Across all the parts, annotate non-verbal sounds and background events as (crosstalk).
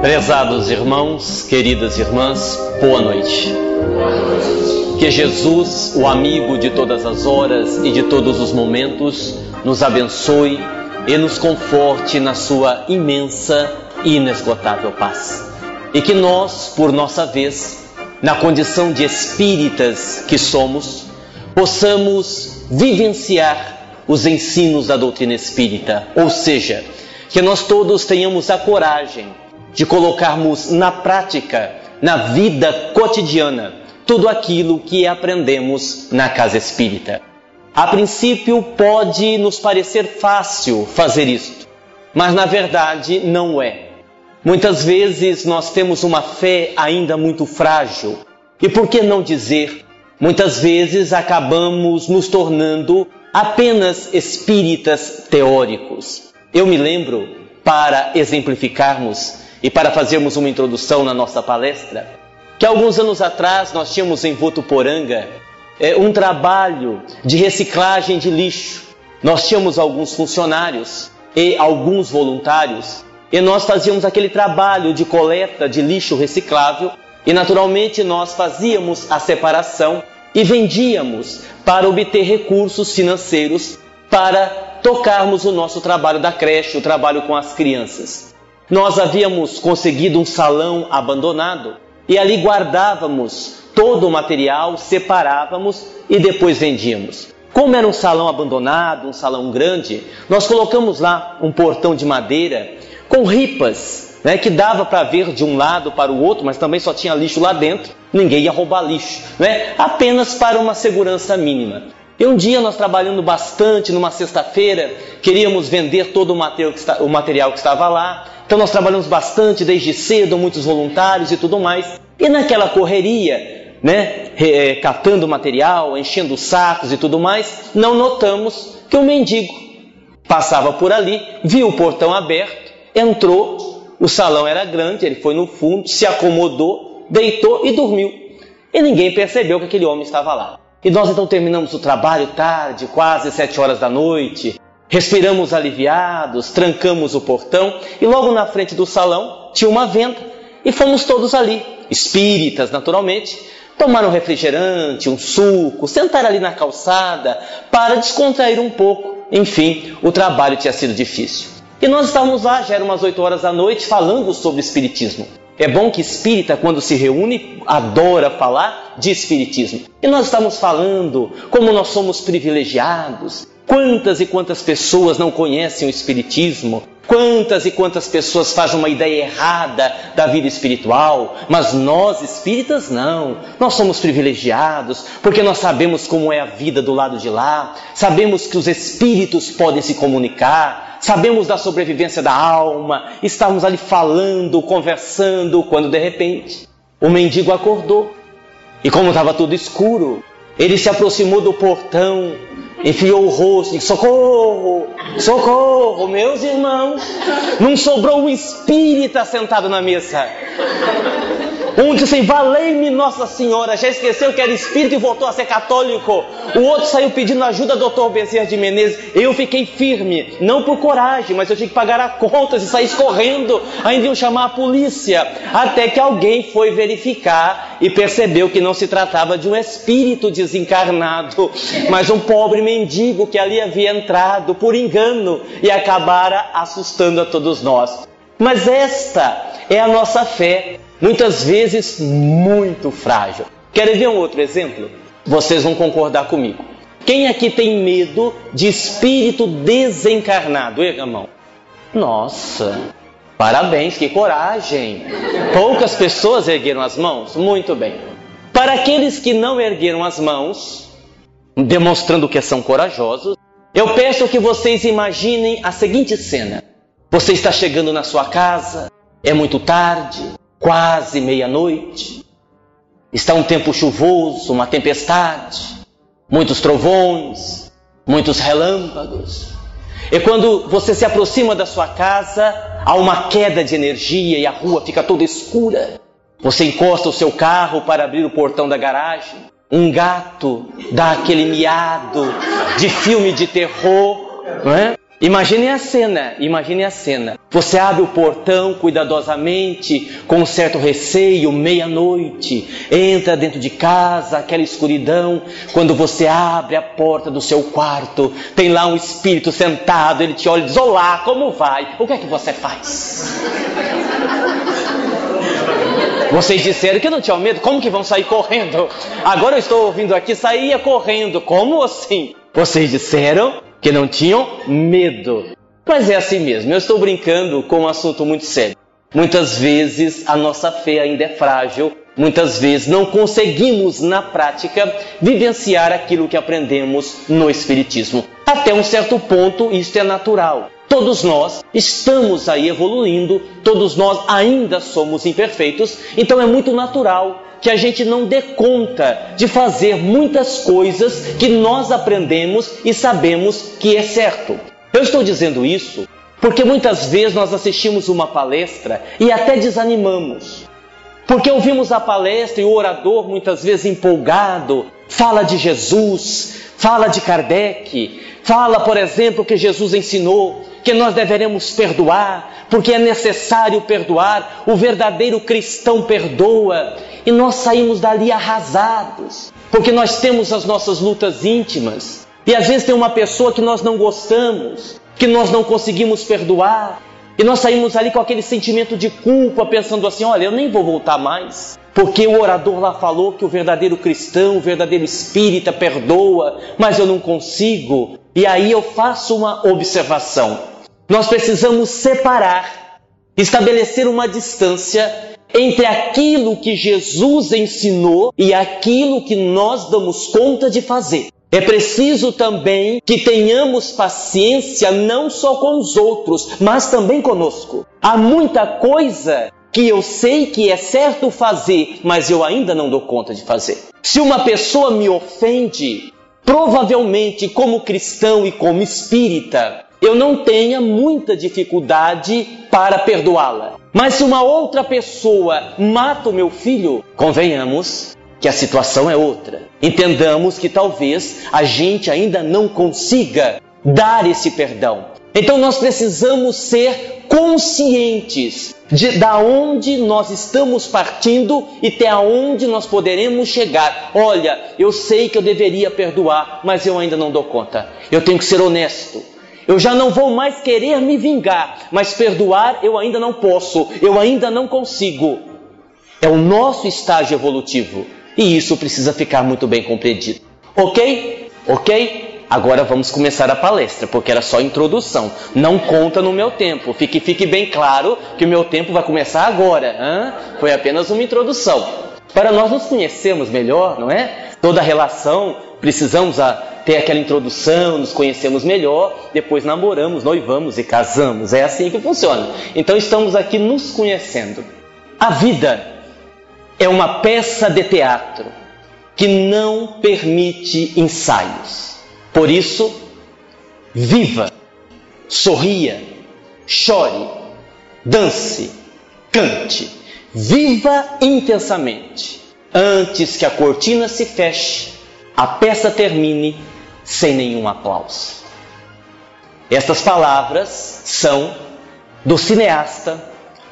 Prezados irmãos, queridas irmãs, boa noite. Que Jesus, o amigo de todas as horas e de todos os momentos, nos abençoe e nos conforte na sua imensa e inesgotável paz. E que nós, por nossa vez, na condição de espíritas que somos, possamos vivenciar os ensinos da doutrina espírita, ou seja, que nós todos tenhamos a coragem de colocarmos na prática, na vida cotidiana, tudo aquilo que aprendemos na casa espírita. A princípio pode nos parecer fácil fazer isto, mas na verdade não é. Muitas vezes nós temos uma fé ainda muito frágil e por que não dizer, muitas vezes acabamos nos tornando apenas espíritas teóricos. Eu me lembro, para exemplificarmos, e para fazermos uma introdução na nossa palestra, que alguns anos atrás nós tínhamos em Votuporanga é, um trabalho de reciclagem de lixo. Nós tínhamos alguns funcionários e alguns voluntários e nós fazíamos aquele trabalho de coleta de lixo reciclável e naturalmente nós fazíamos a separação e vendíamos para obter recursos financeiros para tocarmos o nosso trabalho da creche, o trabalho com as crianças. Nós havíamos conseguido um salão abandonado e ali guardávamos todo o material, separávamos e depois vendíamos. Como era um salão abandonado, um salão grande, nós colocamos lá um portão de madeira com ripas, né, que dava para ver de um lado para o outro, mas também só tinha lixo lá dentro. Ninguém ia roubar lixo, né? apenas para uma segurança mínima. E um dia nós trabalhando bastante, numa sexta-feira, queríamos vender todo o material, que estava lá. Então nós trabalhamos bastante desde cedo, muitos voluntários e tudo mais. E naquela correria, né, é, catando material, enchendo sacos e tudo mais, não notamos que um mendigo passava por ali, viu o portão aberto, entrou, o salão era grande, ele foi no fundo, se acomodou, deitou e dormiu. E ninguém percebeu que aquele homem estava lá. E nós então terminamos o trabalho tarde, quase sete horas da noite, Respiramos aliviados, trancamos o portão e logo na frente do salão tinha uma venda e fomos todos ali, espíritas naturalmente, tomar um refrigerante, um suco, sentar ali na calçada para descontrair um pouco. Enfim, o trabalho tinha sido difícil. E nós estávamos lá, já eram umas 8 horas da noite, falando sobre espiritismo. É bom que espírita, quando se reúne, adora falar de espiritismo. E nós estamos falando como nós somos privilegiados, Quantas e quantas pessoas não conhecem o Espiritismo? Quantas e quantas pessoas fazem uma ideia errada da vida espiritual? Mas nós espíritas não. Nós somos privilegiados porque nós sabemos como é a vida do lado de lá, sabemos que os espíritos podem se comunicar, sabemos da sobrevivência da alma, estamos ali falando, conversando, quando de repente o mendigo acordou. E como estava tudo escuro, ele se aproximou do portão enfiou o rosto e socorro, socorro, meus irmãos. Não sobrou um espírita sentado na mesa. Um disse assim, valei-me Nossa Senhora, já esqueceu que era espírito e voltou a ser católico. O outro saiu pedindo ajuda ao doutor Bezerra de Menezes. Eu fiquei firme, não por coragem, mas eu tinha que pagar a conta e sair correndo. Ainda iam chamar a polícia. Até que alguém foi verificar e percebeu que não se tratava de um espírito desencarnado, mas um pobre mendigo que ali havia entrado por engano e acabara assustando a todos nós. Mas esta é a nossa fé muitas vezes muito frágil. Querem ver um outro exemplo? Vocês vão concordar comigo. Quem aqui tem medo de espírito desencarnado? Erga mão. Nossa, parabéns, que coragem. Poucas pessoas ergueram as mãos? Muito bem. Para aqueles que não ergueram as mãos, demonstrando que são corajosos, eu peço que vocês imaginem a seguinte cena: você está chegando na sua casa, é muito tarde, quase meia-noite. Está um tempo chuvoso, uma tempestade, muitos trovões, muitos relâmpagos. E quando você se aproxima da sua casa, há uma queda de energia e a rua fica toda escura. Você encosta o seu carro para abrir o portão da garagem. Um gato dá aquele miado de filme de terror, não é? Imagine a cena, imagine a cena. Você abre o portão cuidadosamente, com um certo receio, meia-noite, entra dentro de casa, aquela escuridão. Quando você abre a porta do seu quarto, tem lá um espírito sentado, ele te olha e diz: Olá, como vai? O que é que você faz? Vocês disseram que não tinham medo, como que vão sair correndo? Agora eu estou ouvindo aqui, saía correndo, como assim? Vocês disseram que não tinham medo. Mas é assim mesmo, eu estou brincando com um assunto muito sério. Muitas vezes a nossa fé ainda é frágil, muitas vezes não conseguimos na prática vivenciar aquilo que aprendemos no Espiritismo. Até um certo ponto, isso é natural. Todos nós estamos aí evoluindo, todos nós ainda somos imperfeitos, então é muito natural que a gente não dê conta de fazer muitas coisas que nós aprendemos e sabemos que é certo. Eu estou dizendo isso porque muitas vezes nós assistimos uma palestra e até desanimamos. Porque ouvimos a palestra e o orador, muitas vezes empolgado, fala de Jesus, fala de Kardec, fala, por exemplo, que Jesus ensinou que nós deveremos perdoar, porque é necessário perdoar, o verdadeiro cristão perdoa, e nós saímos dali arrasados, porque nós temos as nossas lutas íntimas. E às vezes tem uma pessoa que nós não gostamos, que nós não conseguimos perdoar, e nós saímos ali com aquele sentimento de culpa, pensando assim: olha, eu nem vou voltar mais, porque o orador lá falou que o verdadeiro cristão, o verdadeiro espírita perdoa, mas eu não consigo. E aí eu faço uma observação. Nós precisamos separar, estabelecer uma distância entre aquilo que Jesus ensinou e aquilo que nós damos conta de fazer. É preciso também que tenhamos paciência não só com os outros, mas também conosco. Há muita coisa que eu sei que é certo fazer, mas eu ainda não dou conta de fazer. Se uma pessoa me ofende, provavelmente como cristão e como espírita, eu não tenha muita dificuldade para perdoá-la. Mas se uma outra pessoa mata o meu filho, convenhamos que a situação é outra. Entendamos que talvez a gente ainda não consiga dar esse perdão. Então nós precisamos ser conscientes de da onde nós estamos partindo e até onde nós poderemos chegar. Olha, eu sei que eu deveria perdoar, mas eu ainda não dou conta. Eu tenho que ser honesto. Eu já não vou mais querer me vingar, mas perdoar eu ainda não posso, eu ainda não consigo. É o nosso estágio evolutivo e isso precisa ficar muito bem compreendido. Ok? Ok? Agora vamos começar a palestra, porque era só introdução. Não conta no meu tempo. Fique, fique bem claro que o meu tempo vai começar agora. Hein? Foi apenas uma introdução. Para nós nos conhecermos melhor, não é? Toda relação precisamos a ter aquela introdução, nos conhecemos melhor, depois namoramos, noivamos e casamos. É assim que funciona. Então estamos aqui nos conhecendo. A vida é uma peça de teatro que não permite ensaios. Por isso, viva, sorria, chore, dance, cante, viva intensamente. Antes que a cortina se feche, a peça termine sem nenhum aplauso. Estas palavras são do cineasta,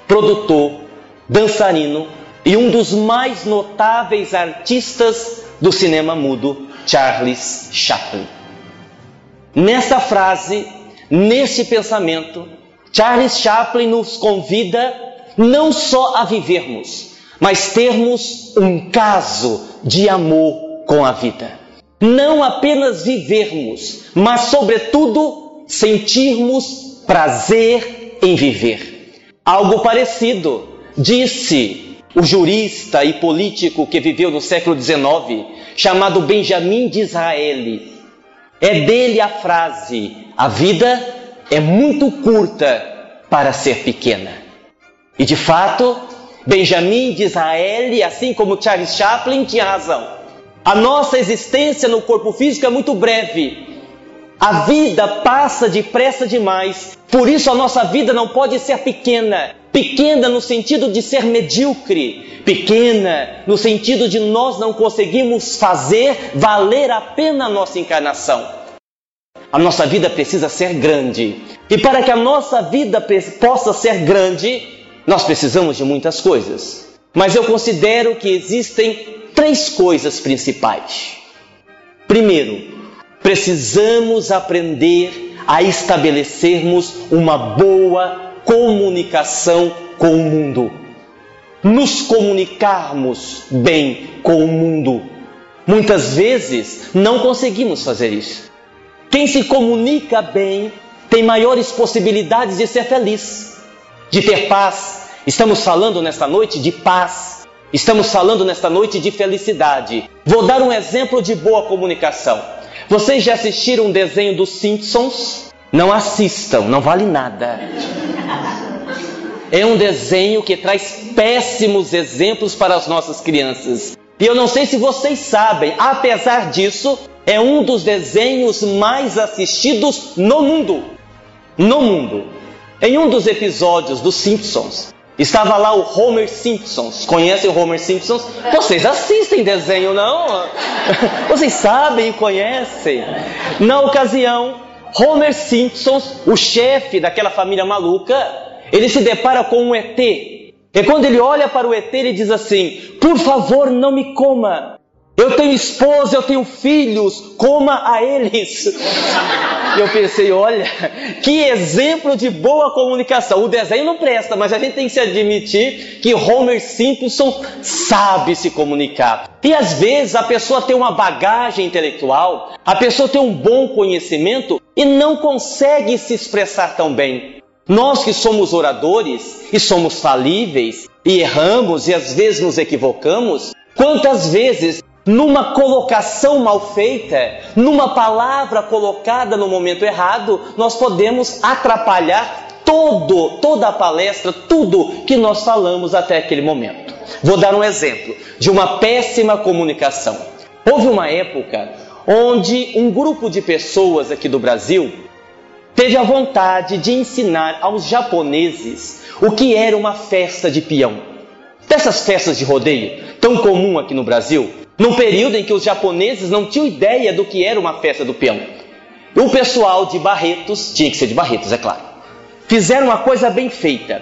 produtor, dançarino e um dos mais notáveis artistas do cinema mudo, Charles Chaplin. Nesta frase, nesse pensamento, Charles Chaplin nos convida não só a vivermos, mas termos um caso de amor com a vida não apenas vivermos, mas, sobretudo, sentirmos prazer em viver. Algo parecido disse o jurista e político que viveu no século XIX, chamado Benjamin Disraeli. É dele a frase: a vida é muito curta para ser pequena. E de fato, Benjamin Disraeli, assim como Charles Chaplin, tinha razão. A nossa existência no corpo físico é muito breve. A vida passa depressa demais. Por isso a nossa vida não pode ser pequena. Pequena no sentido de ser medíocre. Pequena no sentido de nós não conseguimos fazer valer a pena a nossa encarnação. A nossa vida precisa ser grande. E para que a nossa vida possa ser grande, nós precisamos de muitas coisas. Mas eu considero que existem três coisas principais. Primeiro, precisamos aprender a estabelecermos uma boa comunicação com o mundo. Nos comunicarmos bem com o mundo. Muitas vezes não conseguimos fazer isso. Quem se comunica bem tem maiores possibilidades de ser feliz, de ter paz. Estamos falando nesta noite de paz. Estamos falando nesta noite de felicidade. Vou dar um exemplo de boa comunicação. Vocês já assistiram um desenho dos Simpsons? Não assistam, não vale nada. É um desenho que traz péssimos exemplos para as nossas crianças. E eu não sei se vocês sabem, apesar disso, é um dos desenhos mais assistidos no mundo. No mundo. Em um dos episódios dos Simpsons, estava lá o Homer Simpsons. Conhecem o Homer Simpsons? Vocês assistem desenho, não? (laughs) Vocês sabem e conhecem. Na ocasião, Homer Simpsons, o chefe daquela família maluca, ele se depara com um ET e quando ele olha para o ET, ele diz assim: Por favor, não me coma. Eu tenho esposa, eu tenho filhos, coma a eles. (laughs) Eu pensei, olha, que exemplo de boa comunicação. O desenho não presta, mas a gente tem que se admitir que Homer Simpson sabe se comunicar. E às vezes a pessoa tem uma bagagem intelectual, a pessoa tem um bom conhecimento e não consegue se expressar tão bem. Nós que somos oradores e somos falíveis e erramos e às vezes nos equivocamos, quantas vezes numa colocação mal feita, numa palavra colocada no momento errado, nós podemos atrapalhar todo, toda a palestra, tudo que nós falamos até aquele momento. Vou dar um exemplo de uma péssima comunicação. Houve uma época onde um grupo de pessoas aqui do Brasil teve a vontade de ensinar aos japoneses o que era uma festa de peão. Dessas festas de rodeio, tão comum aqui no Brasil, num período em que os japoneses não tinham ideia do que era uma festa do peão. O pessoal de Barretos, tinha que ser de Barretos, é claro, fizeram uma coisa bem feita.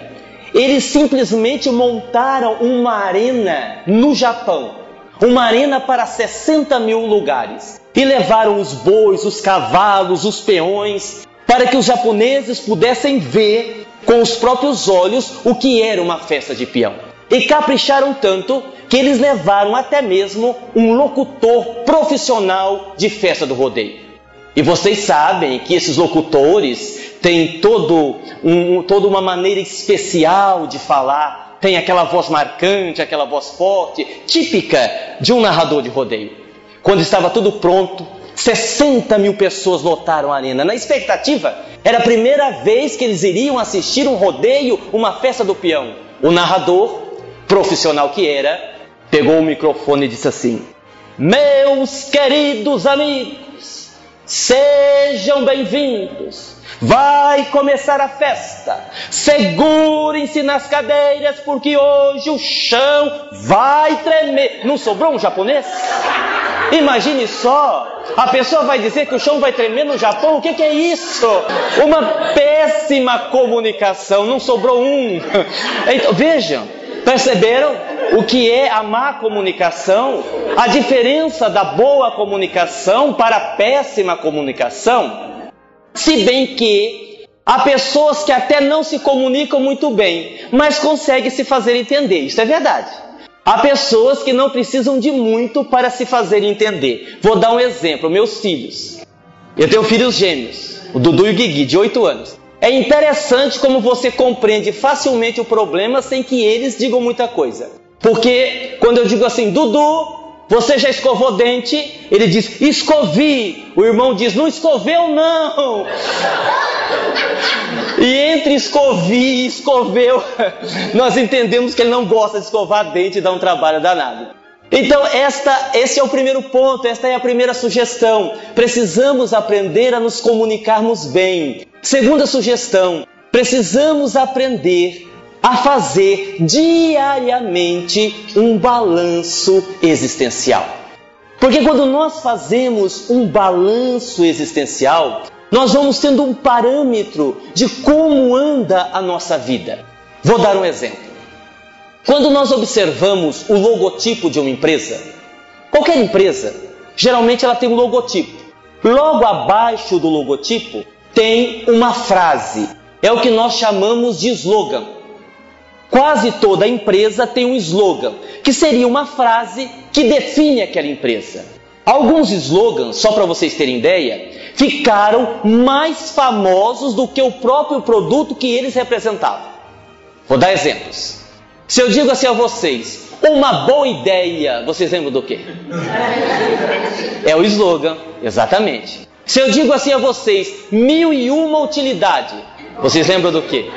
Eles simplesmente montaram uma arena no Japão, uma arena para 60 mil lugares, e levaram os bois, os cavalos, os peões, para que os japoneses pudessem ver com os próprios olhos o que era uma festa de peão. E capricharam tanto que eles levaram até mesmo um locutor profissional de festa do rodeio. E vocês sabem que esses locutores têm todo um, toda uma maneira especial de falar, tem aquela voz marcante, aquela voz forte, típica de um narrador de rodeio. Quando estava tudo pronto, 60 mil pessoas lotaram a arena. Na expectativa, era a primeira vez que eles iriam assistir um rodeio, uma festa do peão. O narrador, profissional que era, pegou o microfone e disse assim: Meus queridos amigos, sejam bem-vindos Vai começar a festa. Segurem-se nas cadeiras, porque hoje o chão vai tremer. Não sobrou um japonês? Imagine só, a pessoa vai dizer que o chão vai tremer no Japão. O que, que é isso? Uma péssima comunicação. Não sobrou um. (laughs) Então, vejam, perceberam o que é a má comunicação? A diferença da boa comunicação para a péssima comunicação? Se bem que há pessoas que até não se comunicam muito bem, mas conseguem se fazer entender. Isso é verdade. Há pessoas que não precisam de muito para se fazer entender. Vou dar um exemplo: meus filhos. Eu tenho filhos gêmeos, o Dudu e o Guigui, de 8 anos. É interessante como você compreende facilmente o problema sem que eles digam muita coisa. Porque quando eu digo assim, Dudu, você já escovou dente? Ele diz, escovi. O irmão diz, não escoveu não. (laughs) E entre escovi e escoveu, (laughs) nós entendemos que ele não gosta de escovar dente e dá um trabalho danado. Então, esta, esse é o primeiro ponto, esta é a primeira sugestão. Precisamos aprender a nos comunicarmos bem. Segunda sugestão, precisamos aprender a fazer diariamente um balanço existencial. Porque quando nós fazemos um balanço existencial, nós vamos tendo um parâmetro de como anda a nossa vida. Vou dar um exemplo. Quando nós observamos o logotipo de uma empresa, qualquer empresa, geralmente ela tem um logotipo. Logo abaixo do logotipo tem uma frase. É o que nós chamamos de slogan. Quase toda empresa tem um slogan, que seria uma frase que define aquela empresa. Alguns slogans, só para vocês terem ideia, ficaram mais famosos do que o próprio produto que eles representavam. Vou dar exemplos. Se eu digo assim a vocês, uma boa ideia, vocês lembram do quê? É o slogan, exatamente. Se eu digo assim a vocês, mil e uma utilidade, vocês lembram do quê?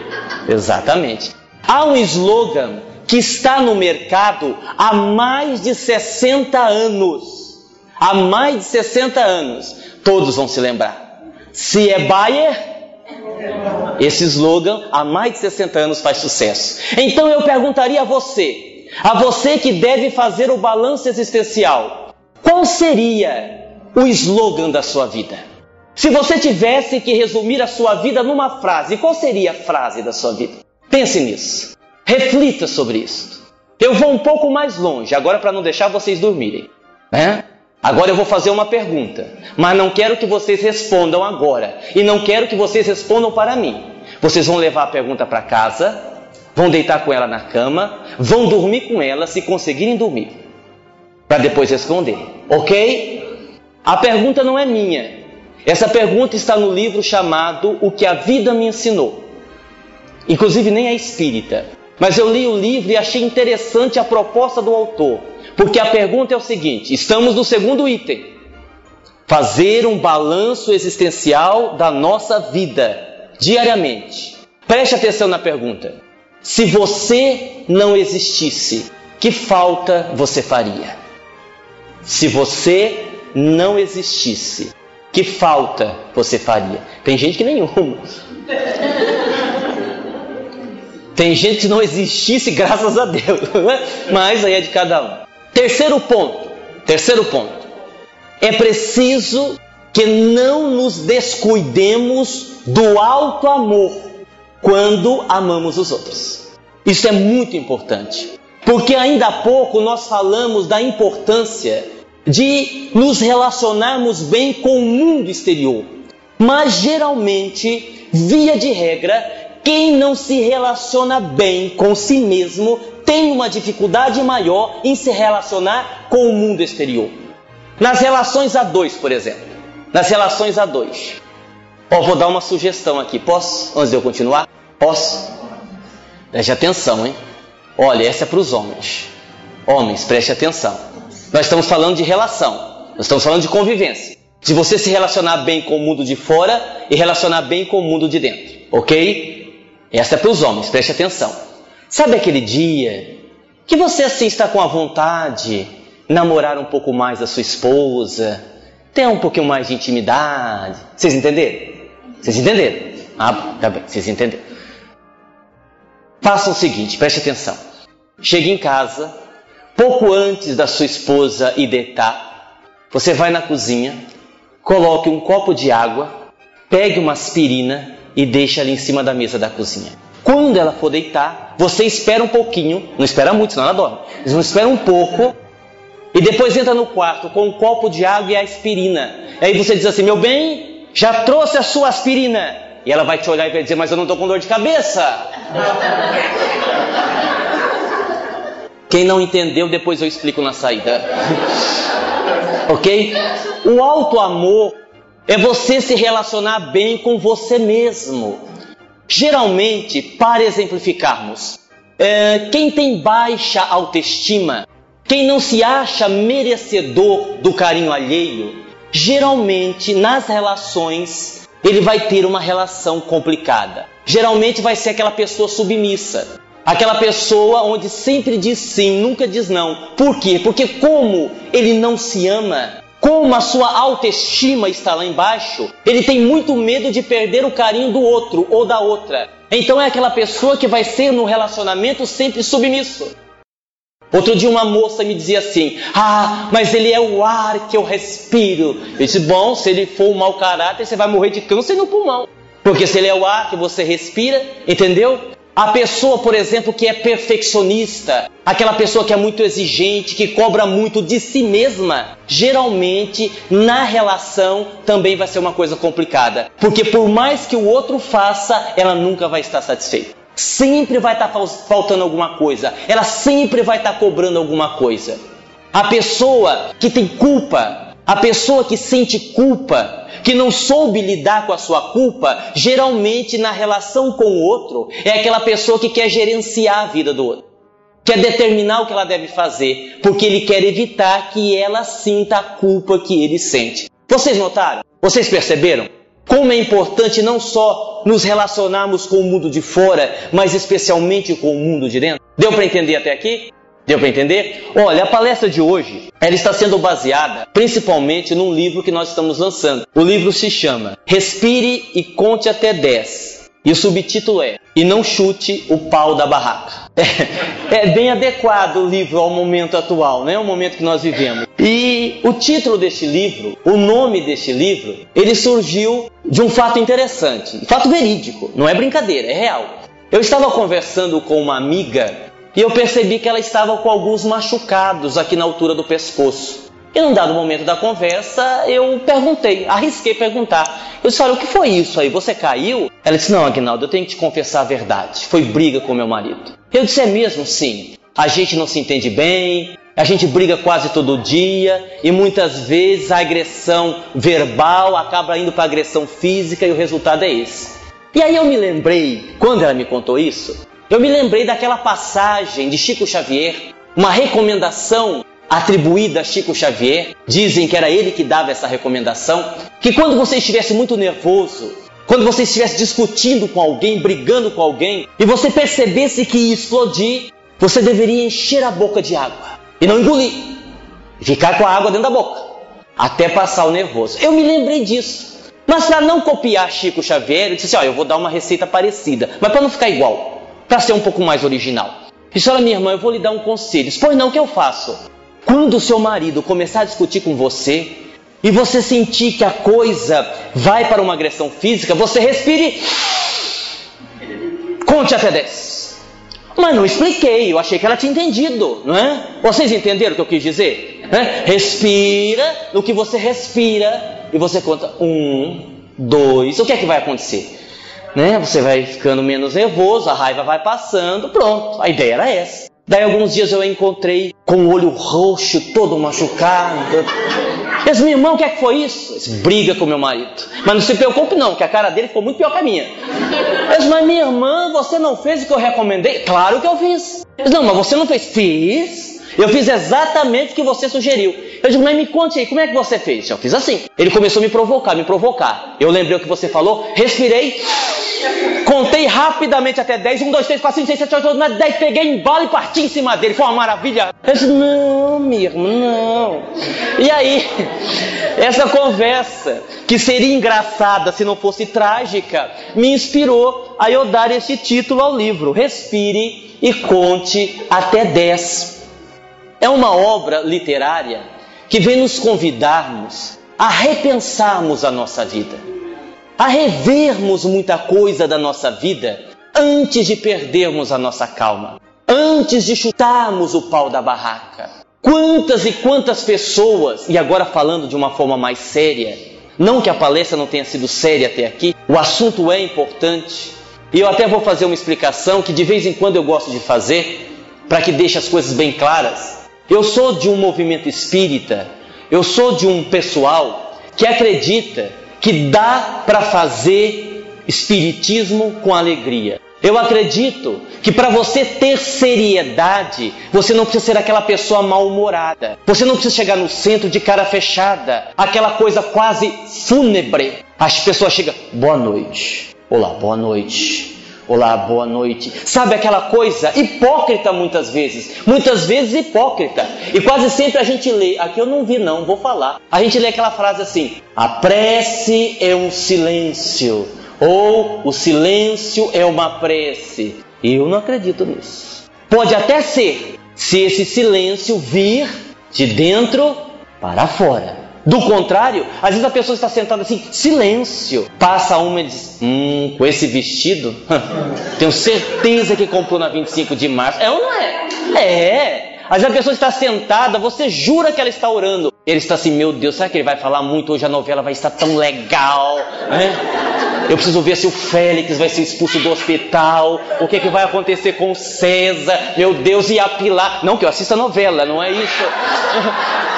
Exatamente. Há um slogan que está no mercado há mais de 60 anos. Há mais de 60 anos. Todos vão se lembrar. Se é Bayer, esse slogan há mais de 60 anos faz sucesso. Então eu perguntaria a você, a você que deve fazer o balanço existencial, qual seria o slogan da sua vida? Se você tivesse que resumir a sua vida numa frase, qual seria a frase da sua vida? Pense nisso. Reflita sobre isso. Eu vou um pouco mais longe, agora para não deixar vocês dormirem. Né? Agora eu vou fazer uma pergunta, mas não quero que vocês respondam agora. E não quero que vocês respondam para mim. Vocês vão levar a pergunta para casa, vão deitar com ela na cama, vão dormir com ela se conseguirem dormir. Para depois responder, ok? A pergunta não é minha. Essa pergunta está no livro chamado O que a Vida Me Ensinou. Inclusive nem é espírita. Mas eu li o livro e achei interessante a proposta do autor. Porque a pergunta é o seguinte: estamos no segundo item. Fazer um balanço existencial da nossa vida diariamente. Preste atenção na pergunta. Se você não existisse, que falta você faria? Se você não existisse, que falta você faria? Tem gente que nenhuma. Tem gente que não existisse, graças a Deus. Mas aí é de cada um. Terceiro ponto. Terceiro ponto. É preciso que não nos descuidemos do alto amor quando amamos os outros. Isso é muito importante. Porque ainda há pouco nós falamos da importância de nos relacionarmos bem com o mundo exterior. Mas geralmente, via de regra, quem não se relaciona bem com si mesmo tem uma dificuldade maior em se relacionar com o mundo exterior. Nas relações a dois, por exemplo. Nas relações a dois. Ó, vou dar uma sugestão aqui. Posso? Antes de eu continuar? Posso? Preste atenção, hein? Olha, essa é para os homens. Homens, preste atenção. Nós estamos falando de relação. Nós estamos falando de convivência. De você se relacionar bem com o mundo de fora e relacionar bem com o mundo de dentro. Ok? Essa é para os homens, preste atenção. Sabe aquele dia que você assim está com a vontade de namorar um pouco mais da sua esposa, ter um pouquinho mais de intimidade? Vocês entenderam? Vocês entenderam? Ah, tá bem, vocês entenderam. Faça o seguinte, preste atenção. Chegue em casa, pouco antes da sua esposa ir deitar, você vai na cozinha, coloque um copo de água, pegue uma aspirina e deixe ali em cima da mesa da cozinha. Quando ela for deitar, você espera um pouquinho, não espera muito, senão ela dorme. Mas não espera um pouco e depois entra no quarto com um copo de água e a aspirina. Aí você diz assim: Meu bem, já trouxe a sua aspirina. E ela vai te olhar e vai dizer: Mas eu não estou com dor de cabeça. Quem não entendeu, depois eu explico na saída. (laughs) ok? O alto amor é você se relacionar bem com você mesmo. Geralmente, para exemplificarmos, é, quem tem baixa autoestima, quem não se acha merecedor do carinho alheio, geralmente nas relações ele vai ter uma relação complicada. Geralmente vai ser aquela pessoa submissa, aquela pessoa onde sempre diz sim, nunca diz não. Por quê? Porque como ele não se ama, como a sua autoestima está lá embaixo, ele tem muito medo de perder o carinho do outro ou da outra. Então é aquela pessoa que vai ser no relacionamento sempre submisso. Outro dia uma moça me dizia assim: Ah, mas ele é o ar que eu respiro. Eu disse: Bom, se ele for um mau caráter, você vai morrer de câncer no pulmão. Porque se ele é o ar que você respira, entendeu? A pessoa, por exemplo, que é perfeccionista, aquela pessoa que é muito exigente, que cobra muito de si mesma, geralmente na relação também vai ser uma coisa complicada. Porque por mais que o outro faça, ela nunca vai estar satisfeita. Sempre vai estar faltando alguma coisa, ela sempre vai estar cobrando alguma coisa. A pessoa que tem culpa, a pessoa que sente culpa, que não soube lidar com a sua culpa, geralmente na relação com o outro, é aquela pessoa que quer gerenciar a vida do outro. Quer determinar o que ela deve fazer, porque ele quer evitar que ela sinta a culpa que ele sente. Vocês notaram? Vocês perceberam? Como é importante não só nos relacionarmos com o mundo de fora, mas especialmente com o mundo de dentro? Deu para entender até aqui? Deu para entender? Olha, a palestra de hoje, ela está sendo baseada principalmente num livro que nós estamos lançando. O livro se chama Respire e Conte até 10. E o subtítulo é E não chute o pau da barraca. (laughs) É, é bem adequado o livro ao momento atual, né? O momento que nós vivemos. E o título deste livro, o nome deste livro, ele surgiu de um fato interessante, fato verídico, não é brincadeira, é real. Eu estava conversando com uma amiga e eu percebi que ela estava com alguns machucados aqui na altura do pescoço. E num dado momento da conversa, eu perguntei, arrisquei perguntar. Eu disse: Olha, o que foi isso aí? Você caiu? Ela disse: Não, Agnaldo, eu tenho que te confessar a verdade. Foi briga com meu marido. Eu disse: É mesmo? Sim. A gente não se entende bem, a gente briga quase todo dia e muitas vezes a agressão verbal acaba indo para agressão física e o resultado é esse. E aí eu me lembrei, quando ela me contou isso, eu me lembrei daquela passagem de Chico Xavier, uma recomendação atribuída a Chico Xavier, dizem que era ele que dava essa recomendação, que quando você estivesse muito nervoso, quando você estivesse discutindo com alguém, brigando com alguém, e você percebesse que ia explodir, você deveria encher a boca de água e não engolir, ficar com a água dentro da boca, até passar o nervoso. Eu me lembrei disso. Mas para não copiar Chico Xavier, eu disse assim: ó, eu vou dar uma receita parecida, mas para não ficar igual para ser um pouco mais original. Disse, olha minha irmã, eu vou lhe dar um conselho. Pois não, que eu faço? Quando o seu marido começar a discutir com você e você sentir que a coisa vai para uma agressão física, você respire, conte até 10. Mas não expliquei, eu achei que ela tinha entendido, não é? Vocês entenderam o que eu quis dizer? É? Respira no que você respira e você conta um, dois. O que é que vai acontecer? Né? Você vai ficando menos nervoso, a raiva vai passando, pronto. A ideia era essa. Daí alguns dias eu encontrei com o olho roxo, todo machucado. Eu disse, meu irmão, o que é que foi isso? Disse, briga com meu marido. Mas não se preocupe não, que a cara dele ficou muito pior que a minha. Eu disse, mas minha irmã, você não fez o que eu recomendei? Claro que eu fiz. Eu disse, não, mas você não fez? Fiz. Eu fiz exatamente o que você sugeriu. Eu digo, mas me conte aí, como é que você fez? Eu fiz assim. Ele começou a me provocar, me provocar. Eu lembrei o que você falou, respirei, Contei rapidamente até 10. 1, 2, 3, 4, 5, 6, 7, 8, 9, 10. Peguei em bala e parti em cima dele. Foi uma maravilha. Eu disse, não, minha irmã, não. E aí, (laughs) essa conversa, que seria engraçada se não fosse trágica, me inspirou a eu dar esse título ao livro. Respire e conte até 10. É uma obra literária que vem nos convidarmos a repensarmos a nossa vida a revermos muita coisa da nossa vida antes de perdermos a nossa calma, antes de chutarmos o pau da barraca. Quantas e quantas pessoas, e agora falando de uma forma mais séria, não que a palestra não tenha sido séria até aqui, o assunto é importante, e eu até vou fazer uma explicação que de vez em quando eu gosto de fazer, para que deixe as coisas bem claras. Eu sou de um movimento espírita, eu sou de um pessoal que acredita que dá para fazer espiritismo com alegria. Eu acredito que para você ter seriedade, você não precisa ser aquela pessoa mal-humorada. Você não precisa chegar no centro de cara fechada, aquela coisa quase fúnebre. As pessoas chegam, boa noite. Olá, boa noite. Olá, boa noite. Sabe aquela coisa hipócrita muitas vezes, muitas vezes hipócrita. E quase sempre a gente lê, aqui eu não vi não, vou falar. A gente lê aquela frase assim: a prece é um silêncio, ou o silêncio é uma prece. Eu não acredito nisso. Pode até ser, se esse silêncio vir de dentro para fora. Do contrário, às vezes a pessoa está sentada assim, silêncio. Passa uma e diz: Hum, com esse vestido, (laughs) tenho certeza que comprou na 25 de março. É ou não é? É. Às vezes a pessoa está sentada, você jura que ela está orando. Ele está assim, meu Deus, será que ele vai falar muito? Hoje a novela vai estar tão legal, né? Eu preciso ver se o Félix vai ser expulso do hospital, o que, é que vai acontecer com o César, meu Deus, e a Pilar. Não que eu assista novela, não é isso. (laughs)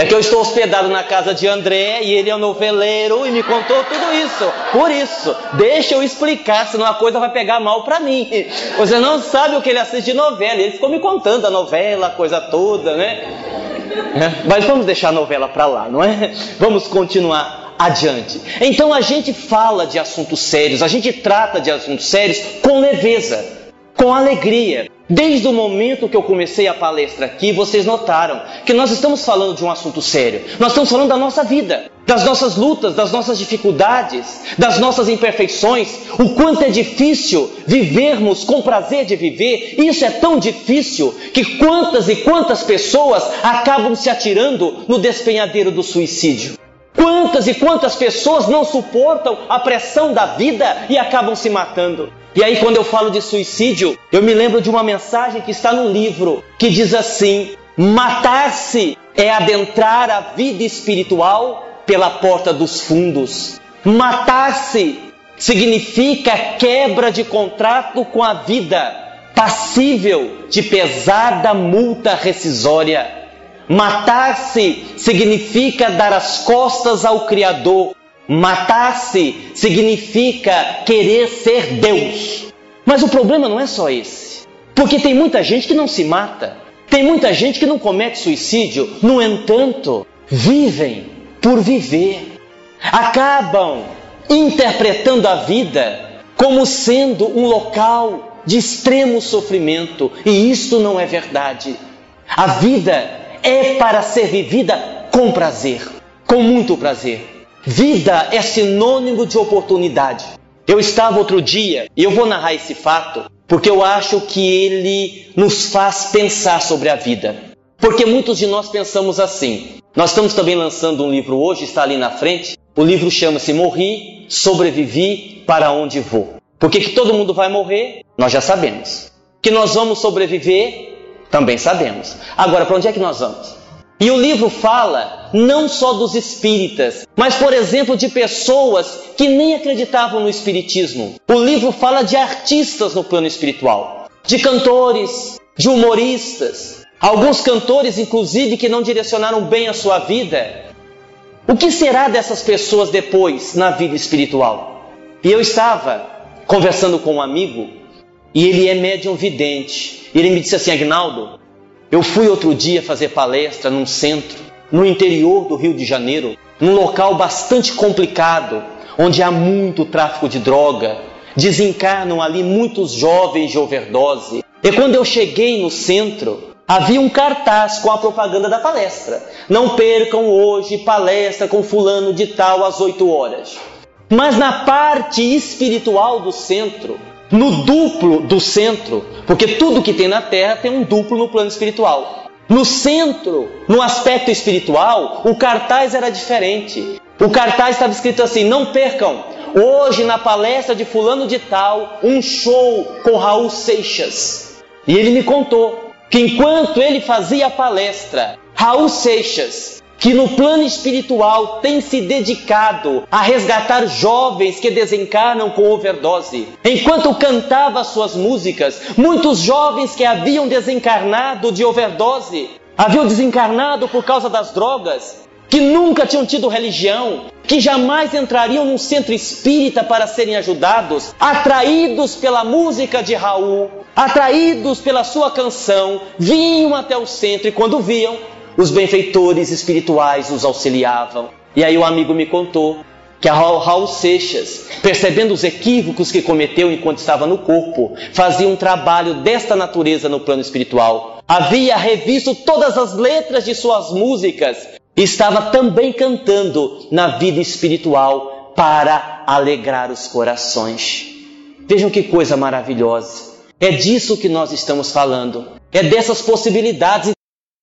É que eu estou hospedado na casa de André e ele é um noveleiro e me contou tudo isso. Por isso, deixa eu explicar, senão a coisa vai pegar mal para mim. (laughs) Você não sabe o que ele assiste de novela. Ele ficou me contando a novela, a coisa toda, né? É, mas vamos deixar a novela para lá, não é? Vamos continuar adiante. Então a gente fala de assuntos sérios, a gente trata de assuntos sérios com leveza, com alegria. Desde o momento que eu comecei a palestra aqui, vocês notaram que nós estamos falando de um assunto sério. Nós estamos falando da nossa vida, das nossas lutas, das nossas dificuldades, das nossas imperfeições, o quanto é difícil vivermos com prazer de viver. Isso é tão difícil que quantas e quantas pessoas acabam se atirando no despenhadeiro do suicídio. Quantas e quantas pessoas não suportam a pressão da vida e acabam se matando? E aí, quando eu falo de suicídio, eu me lembro de uma mensagem que está no livro que diz assim: matar-se é adentrar a vida espiritual pela porta dos fundos. Matar-se significa quebra de contrato com a vida, passível de pesada multa rescisória. Matar-se significa dar as costas ao Criador Matar-se significa querer ser Deus. Mas o problema não é só esse. Porque tem muita gente que não se mata. Tem muita gente que não comete suicídio. No entanto, vivem por viver. Acabam interpretando a vida como sendo um local de extremo sofrimento. E isto não é verdade. A vida é para ser vivida com prazer, com muito prazer. Vida é sinônimo de oportunidade. Eu estava outro dia, e eu vou narrar esse fato, porque eu acho que ele nos faz pensar sobre a vida. Porque muitos de nós pensamos assim. Nós estamos também lançando um livro hoje, está ali na frente. O livro chama-se Morri, Sobrevivi, Para Onde Vou. Porque que todo mundo vai morrer, nós já sabemos. Que nós vamos sobreviver, também sabemos. Agora, para onde é que nós vamos? E o livro fala não só dos espíritas, mas, por exemplo, de pessoas que nem acreditavam no espiritismo. O livro fala de artistas no plano espiritual, de cantores, de humoristas, alguns cantores, inclusive, que não direcionaram bem a sua vida. O que será dessas pessoas depois na vida espiritual? E eu estava conversando com um amigo, e ele é médium vidente. E ele me disse assim: Agnaldo, eu fui outro dia fazer palestra num centro, no interior do Rio de Janeiro, num local bastante complicado, onde há muito tráfico de droga. Desencarnam ali muitos jovens de overdose. E quando eu cheguei no centro, havia um cartaz com a propaganda da palestra. Não percam hoje palestra com fulano de tal às 8 horas. Mas na parte espiritual do centro, no duplo do centro, porque tudo que tem na terra tem um duplo no plano espiritual. No centro, no aspecto espiritual, o cartaz era diferente. O cartaz estava escrito assim: não percam, hoje na palestra de Fulano de Tal, um show com Raul Seixas. E ele me contou que enquanto ele fazia a palestra, Raul Seixas que no plano espiritual tem se dedicado a resgatar jovens que desencarnam com overdose. Enquanto cantava suas músicas, muitos jovens que haviam desencarnado de overdose, haviam desencarnado por causa das drogas, que nunca tinham tido religião, que jamais entrariam num centro espírita para serem ajudados, atraídos pela música de Raul, atraídos pela sua canção, vinham até o centro e quando viam, os benfeitores espirituais os auxiliavam. E aí o amigo me contou que a Raul Seixas, percebendo os equívocos que cometeu enquanto estava no corpo, fazia um trabalho desta natureza no plano espiritual. Havia revisto todas as letras de suas músicas e estava também cantando na vida espiritual para alegrar os corações. Vejam que coisa maravilhosa. É disso que nós estamos falando. É dessas possibilidades.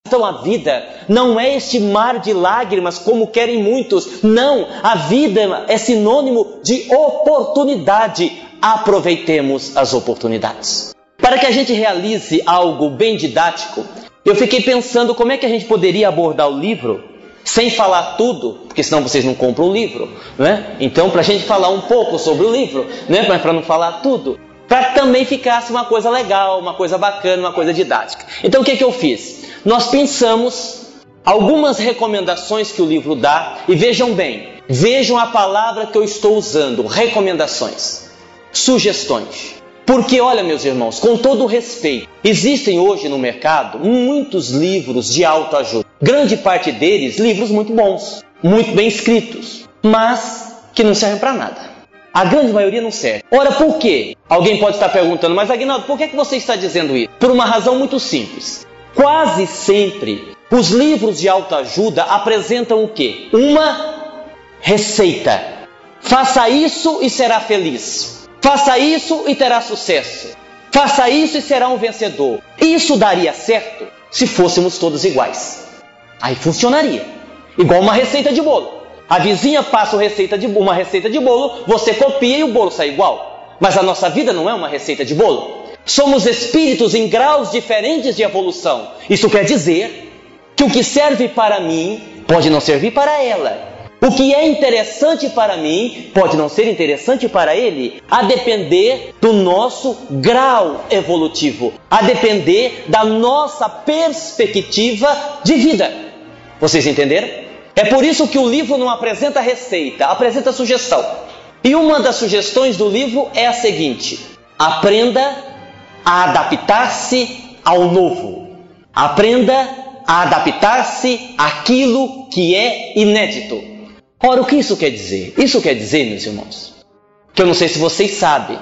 Então a vida não é este mar de lágrimas como querem muitos. Não, a vida é sinônimo de oportunidade. Aproveitemos as oportunidades. Para que a gente realize algo bem didático, eu fiquei pensando como é que a gente poderia abordar o livro sem falar tudo, porque senão vocês não compram o livro, né? Então, para a gente falar um pouco sobre o livro, né? Mas para não falar tudo, para também ficasse uma coisa legal, uma coisa bacana, uma coisa didática. Então, o que, que eu fiz? Nós pensamos algumas recomendações que o livro dá e vejam bem, vejam a palavra que eu estou usando: recomendações, sugestões. Porque, olha, meus irmãos, com todo respeito, existem hoje no mercado muitos livros de autoajuda. Grande parte deles, livros muito bons, muito bem escritos, mas que não servem para nada. A grande maioria não serve. Ora, por quê? Alguém pode estar perguntando, mas Aguinaldo, por que, é que você está dizendo isso? Por uma razão muito simples. Quase sempre os livros de autoajuda apresentam o quê? Uma receita. Faça isso e será feliz. Faça isso e terá sucesso. Faça isso e será um vencedor. Isso daria certo se fôssemos todos iguais. Aí funcionaria. Igual uma receita de bolo. A vizinha passa receita de, uma receita de bolo, você copia e o bolo sai igual. Mas a nossa vida não é uma receita de bolo. Somos espíritos em graus diferentes de evolução. Isso quer dizer que o que serve para mim pode não servir para ela. O que é interessante para mim pode não ser interessante para ele, a depender do nosso grau evolutivo, a depender da nossa perspectiva de vida. Vocês entenderam? É por isso que o livro não apresenta receita, apresenta sugestão. E uma das sugestões do livro é a seguinte: aprenda a adaptar-se ao novo. Aprenda a adaptar-se àquilo que é inédito. Ora, o que isso quer dizer? Isso quer dizer, meus irmãos, que eu não sei se vocês sabem,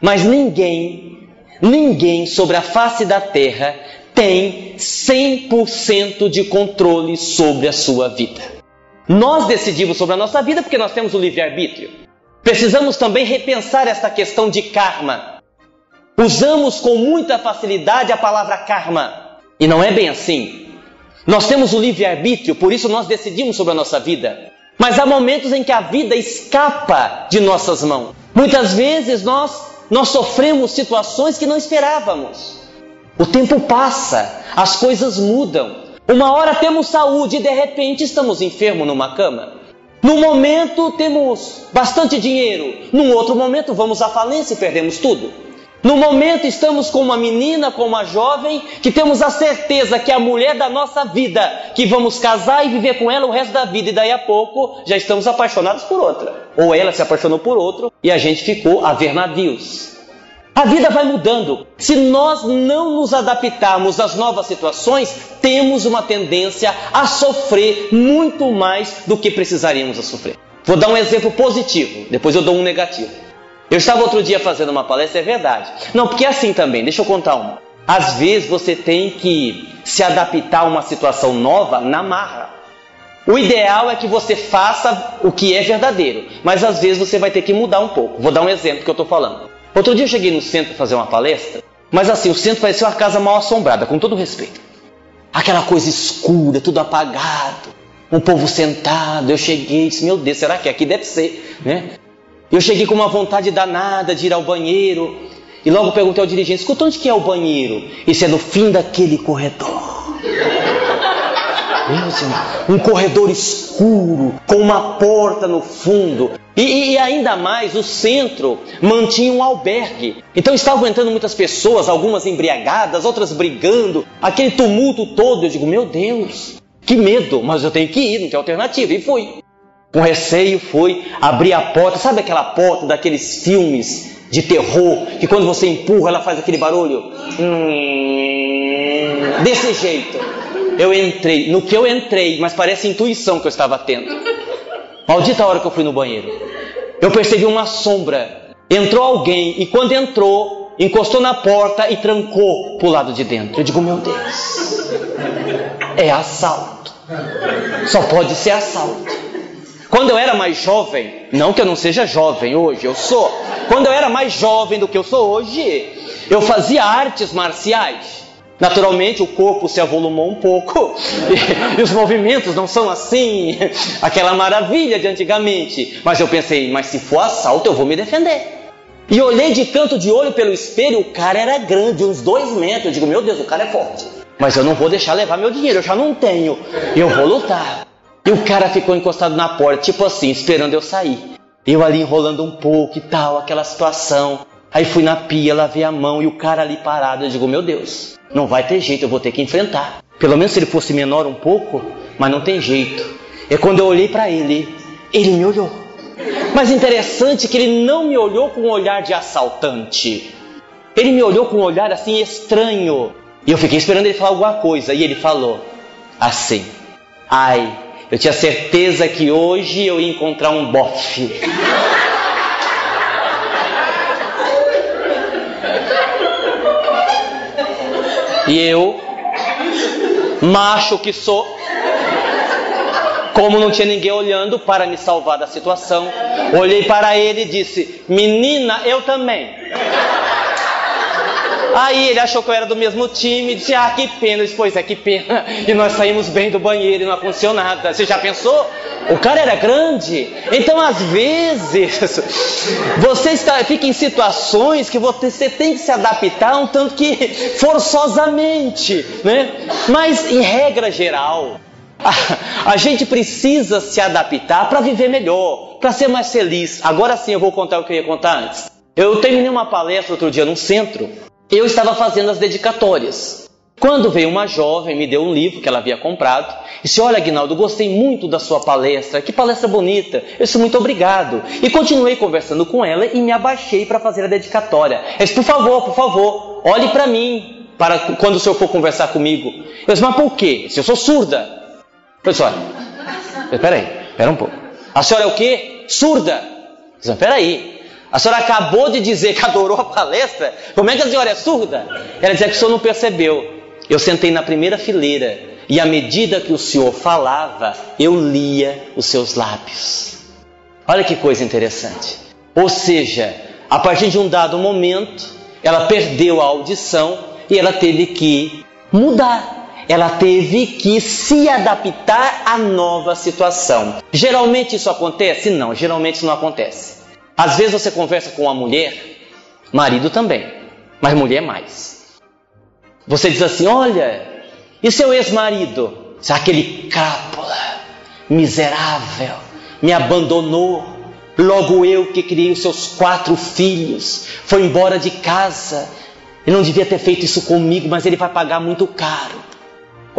mas ninguém, ninguém sobre a face da terra tem 100% de controle sobre a sua vida. Nós decidimos sobre a nossa vida porque nós temos o livre-arbítrio. Precisamos também repensar esta questão de karma. Usamos com muita facilidade a palavra karma, e não é bem assim. Nós temos o livre-arbítrio, por isso nós decidimos sobre a nossa vida. Mas há momentos em que a vida escapa de nossas mãos. Muitas vezes nós, nós sofremos situações que não esperávamos. O tempo passa, as coisas mudam. Uma hora temos saúde e de repente estamos enfermos numa cama. Num momento temos bastante dinheiro, num outro momento vamos à falência e perdemos tudo. No momento estamos com uma menina, com uma jovem, que temos a certeza que é a mulher da nossa vida, que vamos casar e viver com ela o resto da vida, e daí a pouco já estamos apaixonados por outra. Ou ela se apaixonou por outro e a gente ficou a ver navios. A vida vai mudando. Se nós não nos adaptarmos às novas situações, temos uma tendência a sofrer muito mais do que precisaríamos a sofrer. Vou dar um exemplo positivo, depois eu dou um negativo. Eu estava outro dia fazendo uma palestra, é verdade. Não, porque é assim também, deixa eu contar uma. Às vezes você tem que se adaptar a uma situação nova na marra. O ideal é que você faça o que é verdadeiro, mas às vezes você vai ter que mudar um pouco. Vou dar um exemplo que eu estou falando. Outro dia eu cheguei no centro para fazer uma palestra, mas assim, o centro parecia uma casa mal assombrada, com todo respeito. Aquela coisa escura, tudo apagado, um povo sentado. Eu cheguei e disse: Meu Deus, será que aqui deve ser? Né? Eu cheguei com uma vontade danada de ir ao banheiro e logo perguntei ao dirigente: escuta, onde que é o banheiro? Isso é no fim daquele corredor. Um corredor escuro, com uma porta no fundo. E, e, ainda mais, o centro mantinha um albergue. Então estavam entrando muitas pessoas, algumas embriagadas, outras brigando, aquele tumulto todo. Eu digo, meu Deus, que medo, mas eu tenho que ir, não tem alternativa. E fui. Com receio foi abrir a porta, sabe aquela porta daqueles filmes de terror que quando você empurra ela faz aquele barulho? Hum, desse jeito. Eu entrei, no que eu entrei, mas parece intuição que eu estava tendo. Maldita hora que eu fui no banheiro. Eu percebi uma sombra. Entrou alguém e quando entrou, encostou na porta e trancou pro lado de dentro. Eu digo, meu Deus, é assalto. Só pode ser assalto. Quando eu era mais jovem, não que eu não seja jovem hoje, eu sou. Quando eu era mais jovem do que eu sou hoje, eu fazia artes marciais. Naturalmente, o corpo se avolumou um pouco e, (laughs) e, os movimentos não são assim, aquela maravilha de antigamente. Mas eu pensei, mas se for assalto, eu vou me defender. E olhei de canto de olho pelo espelho, o cara era grande, uns dois metros. Eu digo, meu Deus, o cara é forte. Mas eu não vou deixar levar meu dinheiro, eu já não tenho. Eu vou lutar. E o cara ficou encostado na porta, tipo assim, esperando eu sair. Eu ali enrolando um pouco e tal, aquela situação. Aí fui na pia, lavei a mão e o cara ali parado. Eu digo, meu Deus, não vai ter jeito, eu vou ter que enfrentar. Pelo menos se ele fosse menor um pouco, mas não tem jeito. É quando eu olhei para ele, ele me olhou. Mas interessante que ele não me olhou com um olhar de assaltante. Ele me olhou com um olhar assim estranho. E eu fiquei esperando ele falar alguma coisa. E ele falou assim: Ai, eu tinha certeza que hoje eu ia encontrar um bofe. (laughs) E eu, macho que sou, como não tinha ninguém olhando para me salvar da situação, olhei para ele e disse: Menina, eu também. Aí ele achou que eu era do mesmo time disse: Ah, que pena. Disse: Pois é, que pena. E nós saímos bem do banheiro e não aconteceu nada. Você já pensou? O cara era grande. Então, às vezes, (laughs) você está, fica em situações que você tem que se adaptar um tanto que forçosamente, né? Mas, em regra geral, a, a gente precisa se adaptar para viver melhor, para ser mais feliz. Agora sim eu vou contar o que eu ia contar antes. Eu terminei uma palestra outro dia num centro eu estava fazendo as dedicatórias. Quando veio uma jovem, me deu um livro que ela havia comprado, e disse: Olha, Aguinaldo, gostei muito da sua palestra, que palestra bonita, eu disse: Muito obrigado. E continuei conversando com ela e me abaixei para fazer a dedicatória. Eu disse: Por favor, por favor, olhe para mim, para quando o senhor for conversar comigo. Eu disse: Mas por quê? Se eu sou surda. Eu disse: Olha, espera aí, espera um pouco. A senhora é o quê? Surda. Eu disse: Espera aí, a senhora acabou de dizer que adorou a palestra. Como é que a senhora é surda? Ela dizia que o senhor não percebeu. Eu sentei na primeira fileira e à medida que o senhor falava, eu lia os seus lábios. Olha que coisa interessante. Ou seja, a partir de um dado momento, ela perdeu a audição e ela teve que mudar. Ela teve que se adaptar à nova situação. Geralmente isso acontece? Não, geralmente isso não acontece. Às vezes você conversa com uma mulher, marido também, mas mulher mais. Você diz assim: Olha, e seu ex-marido? Aquele crápula, miserável, me abandonou. Logo eu que criei os seus quatro filhos, foi embora de casa. Ele não devia ter feito isso comigo, mas ele vai pagar muito caro.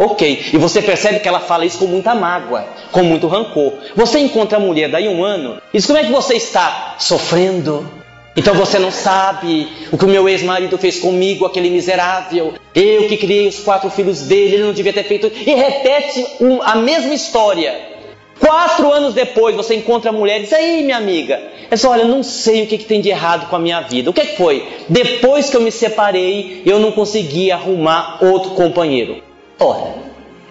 Ok, e você percebe que ela fala isso com muita mágoa, com muito rancor. Você encontra a mulher daí um ano e diz: Como é que você está? Sofrendo. Então você não sabe o que o meu ex-marido fez comigo, aquele miserável. Eu que criei os quatro filhos dele, ele não devia ter feito. E repete a mesma história. Quatro anos depois você encontra a mulher e diz: Aí, minha amiga, diz, olha, não sei o que, que, tem de errado com a minha vida. O que, que foi? Depois que eu me separei, eu não consegui arrumar outro companheiro. Ora,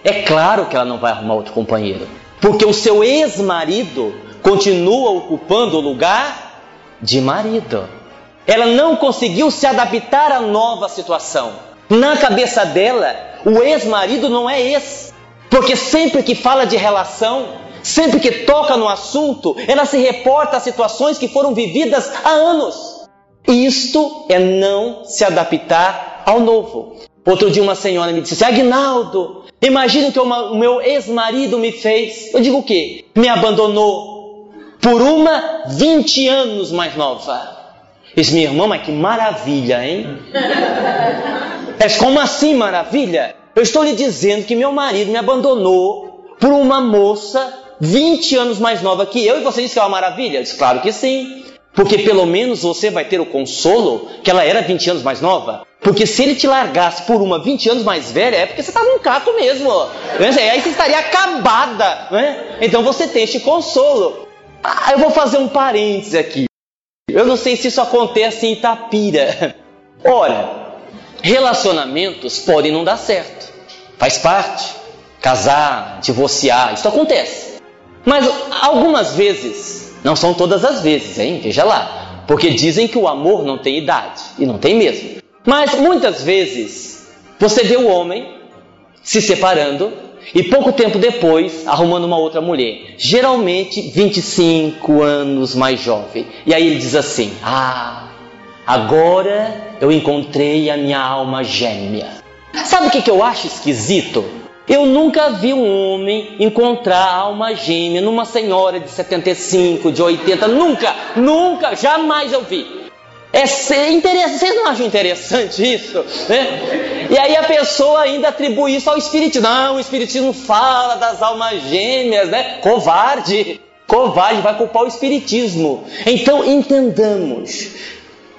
é claro que ela não vai arrumar outro companheiro, porque o seu ex-marido continua ocupando o lugar de marido. Ela não conseguiu se adaptar à nova situação. Na cabeça dela, o ex-marido não é ex, porque sempre que fala de relação, sempre que toca no assunto, ela se reporta a situações que foram vividas há anos. Isto é não se adaptar ao novo. Outro dia uma senhora me disse Agnaldo, imagina o que o meu ex-marido me fez. Eu digo o quê? Me abandonou por uma 20 anos mais nova. Diz minha irmã, mas que maravilha, hein? (laughs) É como assim maravilha? Eu estou lhe dizendo que meu marido me abandonou por uma moça 20 anos mais nova que eu e você diz que é uma maravilha? Eu disse, claro que sim. Porque pelo menos você vai ter o consolo que ela era 20 anos mais nova. Porque se ele te largasse por uma 20 anos mais velha, é porque você estava um caco mesmo. Né? Aí você estaria acabada. Né? Então você tem este consolo. Ah, eu vou fazer um parêntese aqui. Eu não sei se isso acontece em Itapira. (laughs) Ora, relacionamentos podem não dar certo. Faz parte. Casar, divorciar, isso acontece. Mas algumas vezes, não são todas as vezes, hein? Veja lá. Porque dizem que o amor não tem idade, e não tem mesmo. Mas muitas vezes, você vê o homem se separando e pouco tempo depois arrumando uma outra mulher, geralmente 25 anos mais jovem. E aí ele diz assim: Ah, agora eu encontrei a minha alma gêmea. Sabe o que, que eu acho esquisito? Eu nunca vi um homem encontrar alma gêmea numa senhora de 75, de 80, nunca, nunca, jamais eu vi. É interessante, vocês não acham interessante isso? Né? E aí a pessoa ainda atribui isso ao Espiritismo. Não, o Espiritismo fala das almas gêmeas, né? Covarde, covarde, vai culpar o Espiritismo. Então entendamos.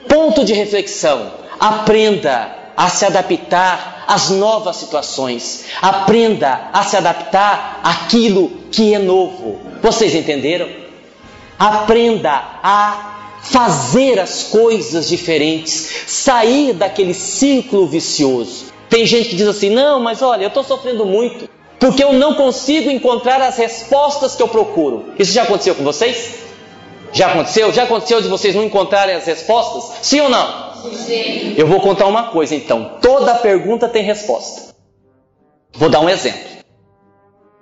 Ponto de reflexão. Aprenda a se adaptar às novas situações. Aprenda a se adaptar àquilo que é novo. Vocês entenderam? Aprenda a fazer as coisas diferentes, sair daquele ciclo vicioso. Tem gente que diz assim: não, mas olha, eu estou sofrendo muito, porque eu não consigo encontrar as respostas que eu procuro. Isso já aconteceu com vocês? Já aconteceu? Já aconteceu de vocês não encontrarem as respostas? Sim ou não? Eu vou contar uma coisa então: toda pergunta tem resposta. Vou dar um exemplo.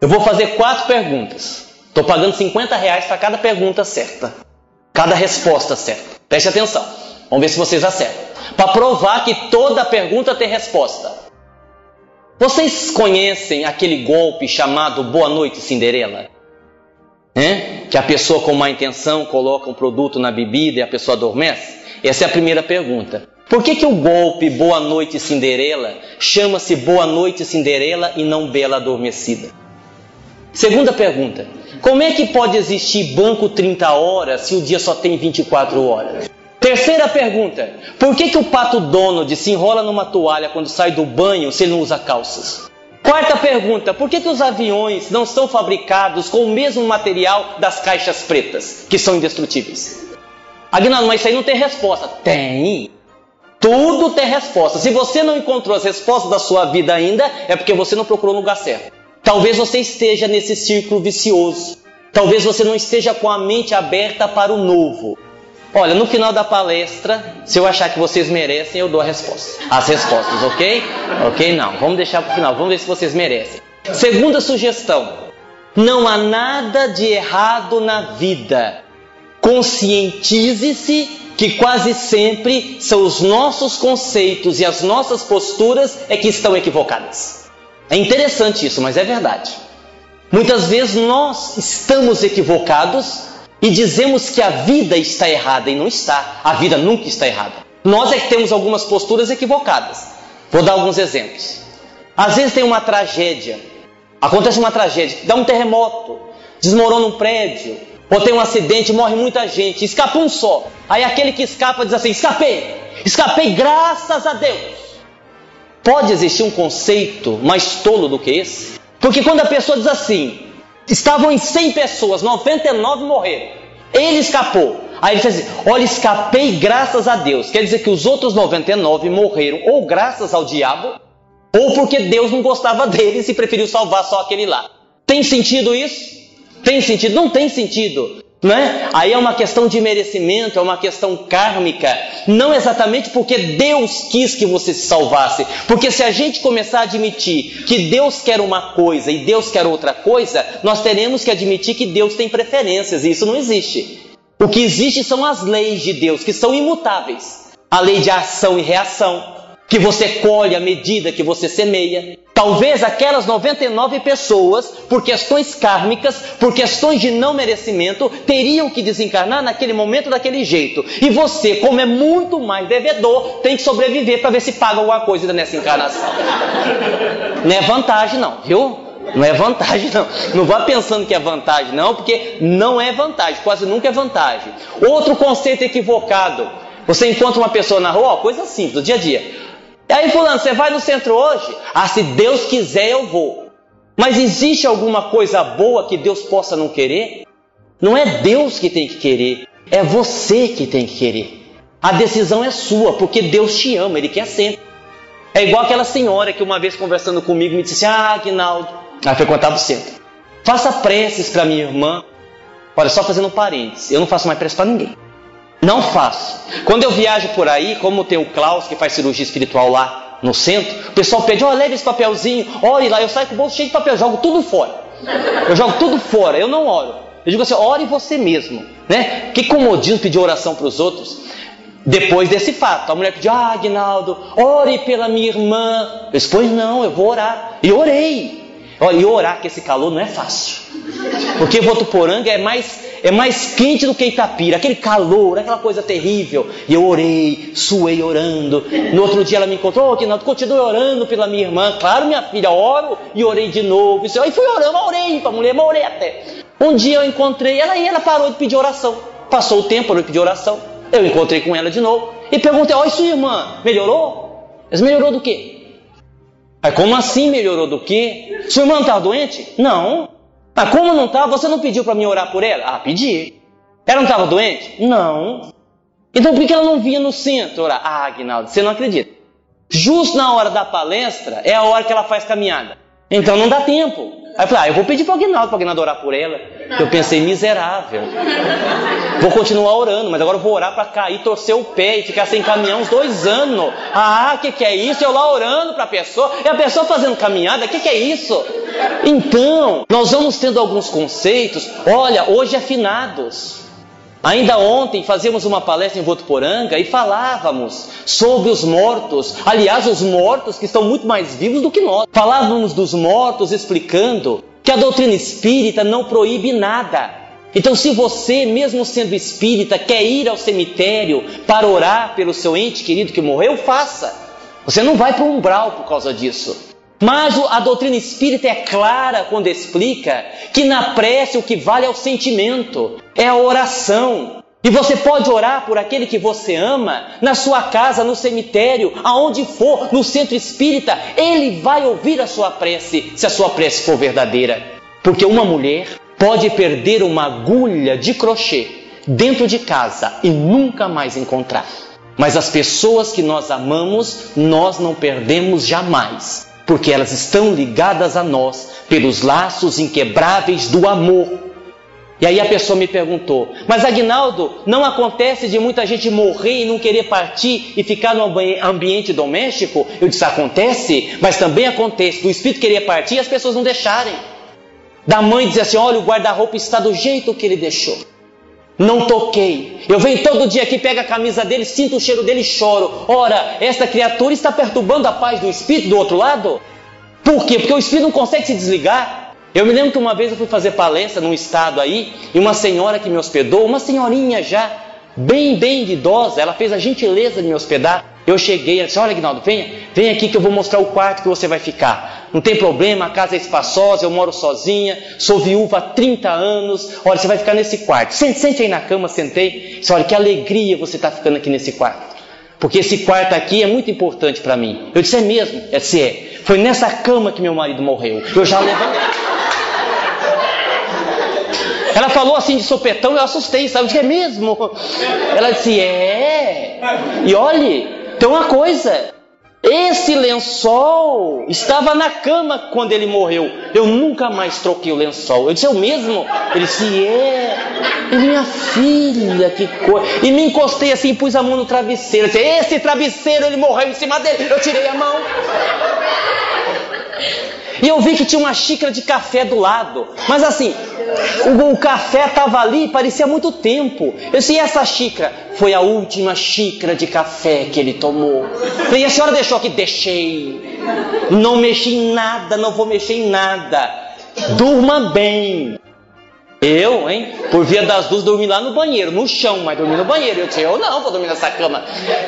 Eu vou fazer quatro perguntas. Estou pagando 50 reais para cada pergunta certa cada resposta certa. Preste atenção. Vamos ver se vocês acertam. Para provar que toda pergunta tem resposta. Vocês conhecem aquele golpe chamado Boa Noite Cinderela? É? Que a pessoa com má intenção coloca um produto na bebida e a pessoa adormece? Essa é a primeira pergunta. Por que, que o golpe Boa Noite Cinderela chama-se Boa Noite Cinderela e não Bela Adormecida? Segunda pergunta: como é que pode existir banco 30 horas se o dia só tem 24 horas? Terceira pergunta: por que, que o pato Donald se enrola numa toalha quando sai do banho se ele não usa calças? Quarta pergunta: por que, que os aviões não são fabricados com o mesmo material das caixas pretas, que são indestrutíveis? Agnaldo, mas isso aí não tem resposta. Tem. Tudo tem resposta. Se você não encontrou as respostas da sua vida ainda, é porque você não procurou no lugar certo. Talvez você esteja nesse círculo vicioso. Talvez você não esteja com a mente aberta para o novo. Olha, no final da palestra, se eu achar que vocês merecem, eu dou a resposta. As respostas, ok? Ok? Não. Vamos deixar para o final. Vamos ver se vocês merecem. Segunda sugestão: não há nada de errado na vida. Conscientize-se que quase sempre são os nossos conceitos e as nossas posturas é que estão equivocadas. É interessante isso, mas é verdade. Muitas vezes nós estamos equivocados e dizemos que a vida está errada e não está. A vida nunca está errada. Nós é que temos algumas posturas equivocadas. Vou dar alguns exemplos. Às vezes tem uma tragédia, acontece uma tragédia, dá um terremoto, desmorona um prédio, ou tem um acidente, morre muita gente, escapa um só. Aí aquele que escapa diz assim: escapei, escapei graças a Deus. Pode existir um conceito mais tolo do que esse? Porque quando a pessoa diz assim, estavam em 100 pessoas, 99 morreram, ele escapou. Aí ele diz assim: Olha, escapei graças a Deus. Quer dizer que os outros 99 morreram ou graças ao diabo, ou porque Deus não gostava deles e preferiu salvar só aquele lá. Tem sentido isso? Tem sentido? Não tem sentido. Né? Aí é uma questão de merecimento, é uma questão kármica, não exatamente porque Deus quis que você se salvasse, porque se a gente começar a admitir que Deus quer uma coisa e Deus quer outra coisa, nós teremos que admitir que Deus tem preferências e isso não existe. O que existe são as leis de Deus, que são imutáveis. A lei de ação e reação, que você colhe à medida que você semeia. Talvez aquelas 99 pessoas, por questões kármicas, por questões de não merecimento, teriam que desencarnar naquele momento daquele jeito. E você, como é muito mais devedor, tem que sobreviver para ver se paga alguma coisa nessa encarnação. (laughs) Não é vantagem, não, viu? Não é vantagem, não. Não vá pensando que é vantagem, não, porque não é vantagem, quase nunca é vantagem. Outro conceito equivocado. Você encontra uma pessoa na rua, ó, coisa simples, do dia a dia. E aí, fulano, você vai no centro hoje? Ah, se Deus quiser, eu vou. Mas existe alguma coisa boa que Deus possa não querer? Não é Deus que tem que querer, é você que tem que querer. A decisão é sua, porque Deus te ama, Ele quer sempre. É igual aquela senhora que uma vez conversando comigo me disse: Ah, Aguinaldo, ela frequentava o centro. faça preces para minha irmã. Olha, só fazendo parênteses, eu não faço mais prece para ninguém. Não faço. Quando eu viajo por aí, como tem o Klaus que faz cirurgia espiritual lá no centro, o pessoal pede, ó, oh, leve esse papelzinho, ore lá, eu saio com o bolso cheio de papel, jogo tudo fora. Eu jogo tudo fora, eu não oro. Eu digo assim, ore você mesmo, né? Que comodismo pedir oração para os outros. Depois desse fato, a mulher pediu, ah, Agnaldo, ore pela minha irmã. Eu disse, pois não, eu vou orar. E orei. Olha, e orar que esse calor não é fácil. Porque Votuporanga é mais, é mais quente do que Itapira. Aquele calor, aquela coisa terrível. E eu orei, suei orando. No outro dia ela me encontrou, oh, Rinaldo, continue orando pela minha irmã. Claro, minha filha, oro e orei de novo. E fui orando, orei para a mulher, mas orei até. Um dia eu encontrei ela e ela parou de pedir oração. Passou o tempo, parou de pedir oração. Eu encontrei com ela de novo. E perguntei, ó, oh, e sua irmã, melhorou? Mas melhorou do quê? Aí, como assim melhorou do que? Sua irmã estava doente? Não. Ah, como não estava? Você não pediu para mim orar por ela? Ah, pedi. Ela não estava doente? Não. Então por que ela não vinha no centro orar? Ah, Agnaldo, você não acredita. Justo na hora da palestra é a hora que ela faz caminhada. Então não dá tempo. Aí eu falei, ah, eu vou pedir para o Aguinaldo, para o Aguinaldo orar por ela. Eu pensei, miserável. Vou continuar orando, mas agora vou orar para cair, torcer o pé e ficar sem caminhar uns dois anos. Ah, o que, que é isso? Eu lá orando para a pessoa, e a pessoa fazendo caminhada, o que, que é isso? Então, nós vamos tendo alguns conceitos. Olha, hoje é finados. Ainda ontem fazíamos uma palestra em Votuporanga e falávamos sobre os mortos, aliás, os mortos que estão muito mais vivos do que nós. Falávamos dos mortos explicando que a doutrina espírita não proíbe nada. Então, se você, mesmo sendo espírita, quer ir ao cemitério para orar pelo seu ente querido que morreu, faça. Você não vai para o umbral por causa disso. Mas a doutrina espírita é clara quando explica que na prece o que vale é o sentimento, é a oração. E você pode orar por aquele que você ama, na sua casa, no cemitério, aonde for, no centro espírita, ele vai ouvir a sua prece, se a sua prece for verdadeira. Porque uma mulher pode perder uma agulha de crochê dentro de casa e nunca mais encontrar. Mas as pessoas que nós amamos, nós não perdemos jamais porque elas estão ligadas a nós pelos laços inquebráveis do amor. E aí a pessoa me perguntou: Mas Agnaldo, não acontece de muita gente morrer e não querer partir e ficar no ambiente doméstico? Eu disse: Acontece, mas também acontece do espírito querer partir e as pessoas não deixarem. Da mãe dizer assim: Olha, o guarda-roupa está do jeito que ele deixou. Não toquei. Eu venho todo dia aqui, pego a camisa dele, sinto o cheiro dele e choro. Ora, esta criatura está perturbando a paz do espírito do outro lado? Por quê? Porque o espírito não consegue se desligar. Eu me lembro que uma vez eu fui fazer palestra num estado aí, e uma senhora que me hospedou, uma senhorinha já, bem, bem idosa, ela fez a gentileza de me hospedar. Eu cheguei, ela disse: Olha, Aguinaldo, venha, vem aqui que eu vou mostrar o quarto que você vai ficar. Não tem problema, a casa é espaçosa, eu moro sozinha, sou viúva há 30 anos. Olha, você vai ficar nesse quarto. Sente, sente aí na cama, sentei. Disse, Olha, que alegria você está ficando aqui nesse quarto. Porque esse quarto aqui é muito importante para mim. Eu disse: É mesmo? É, se é. Foi nessa cama que meu marido morreu. Eu já levantei. Ela falou assim de sopetão, eu assustei, sabe? Eu disse, é mesmo? Ela disse, é. E olhe, tem uma coisa: esse lençol estava na cama quando ele morreu. Eu nunca mais troquei o lençol. Eu disse, é o mesmo? Ele disse, é. E minha filha, que coisa. E me encostei assim, pus a mão no travesseiro. Eu disse, esse travesseiro, ele morreu em cima dele. Eu tirei a mão. E eu vi que tinha uma xícara de café do lado. Mas assim, o, o café estava ali, parecia muito tempo. Eu disse, e essa xícara? Foi a última xícara de café que ele tomou. E a senhora deixou aqui? Deixei. Não mexi em nada, não vou mexer em nada. Durma bem. Eu, hein? Por via das duas, dormi lá no banheiro, no chão, mas dormi no banheiro. Eu disse, eu não vou dormir nessa cama.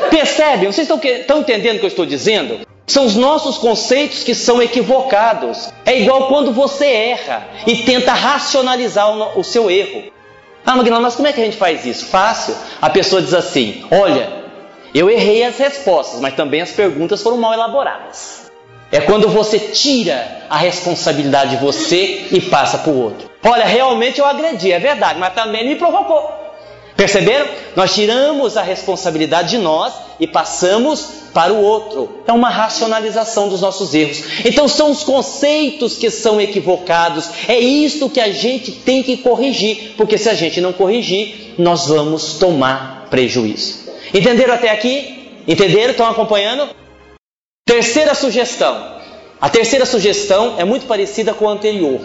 Percebem? Vocês estão, entendendo o que eu estou dizendo? São os nossos conceitos que são equivocados. É igual quando você erra e tenta racionalizar o, seu erro. Ah, Magnão, mas como é que a gente faz isso? Fácil. A pessoa diz assim: Olha, eu errei as respostas, mas também as perguntas foram mal elaboradas. É quando você tira a responsabilidade de você e passa para o outro. Olha, realmente eu agredi, é verdade, mas também me provocou. Perceberam? Nós tiramos a responsabilidade de nós e passamos para o outro. É uma racionalização dos nossos erros. Então são os conceitos que são equivocados. É isto que a gente tem que corrigir, porque se a gente não corrigir, nós vamos tomar prejuízo. Entenderam até aqui? Entenderam? Estão acompanhando? Terceira sugestão. A terceira sugestão é muito parecida com a anterior.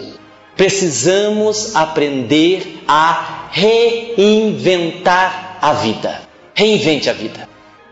Precisamos aprender a reinventar a vida. Reinvente a vida.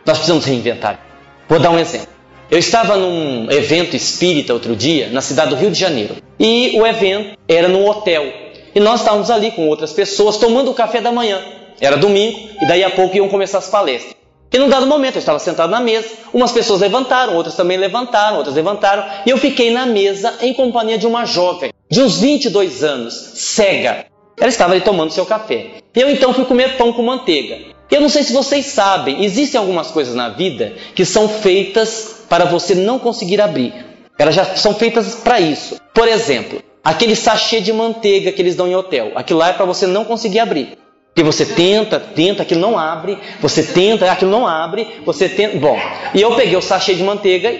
Nós precisamos reinventar. Vou dar um exemplo. Eu estava num evento espírita outro dia, na cidade do Rio de Janeiro. E o evento era num hotel. E nós estávamos ali com outras pessoas tomando o café da manhã. Era domingo e daí a pouco iam começar as palestras. E num dado momento eu estava sentado na mesa, umas pessoas levantaram, outras também levantaram, outras levantaram, e eu fiquei na mesa em companhia de uma jovem, de uns 22 anos, cega. Ela estava ali tomando seu café. Eu então fui comer pão com manteiga. Eu não sei se vocês sabem, existem algumas coisas na vida que são feitas para você não conseguir abrir. Elas já são feitas para isso. Por exemplo, aquele sachê de manteiga que eles dão em hotel. Aquilo lá é para você não conseguir abrir. Porque você tenta, tenta, aquilo não abre, você tenta, aquilo não abre, você tenta. Bom, e eu peguei o sachê de manteiga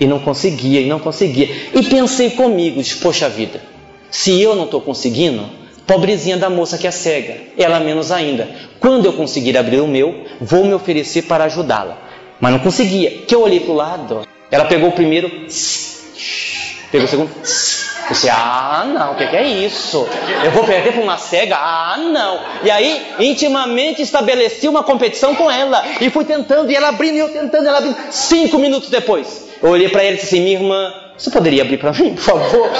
e não conseguia, e não conseguia. E pensei comigo, poxa vida, se eu não estou conseguindo, pobrezinha da moça que é cega, ela menos ainda. Quando eu conseguir abrir o meu, vou me oferecer para ajudá-la. Mas não conseguia. Que eu olhei para o lado, ela pegou o primeiro, pegou o segundo, você, ah, não, o que, que, é isso? Eu vou perder para uma cega? Ah, não. E aí, intimamente estabeleci uma competição com ela. E fui tentando, e ela abrindo, e eu tentando, ela abrindo. Cinco minutos depois, eu olhei para ela e disse assim: Minha irmã, você poderia abrir para mim, por favor?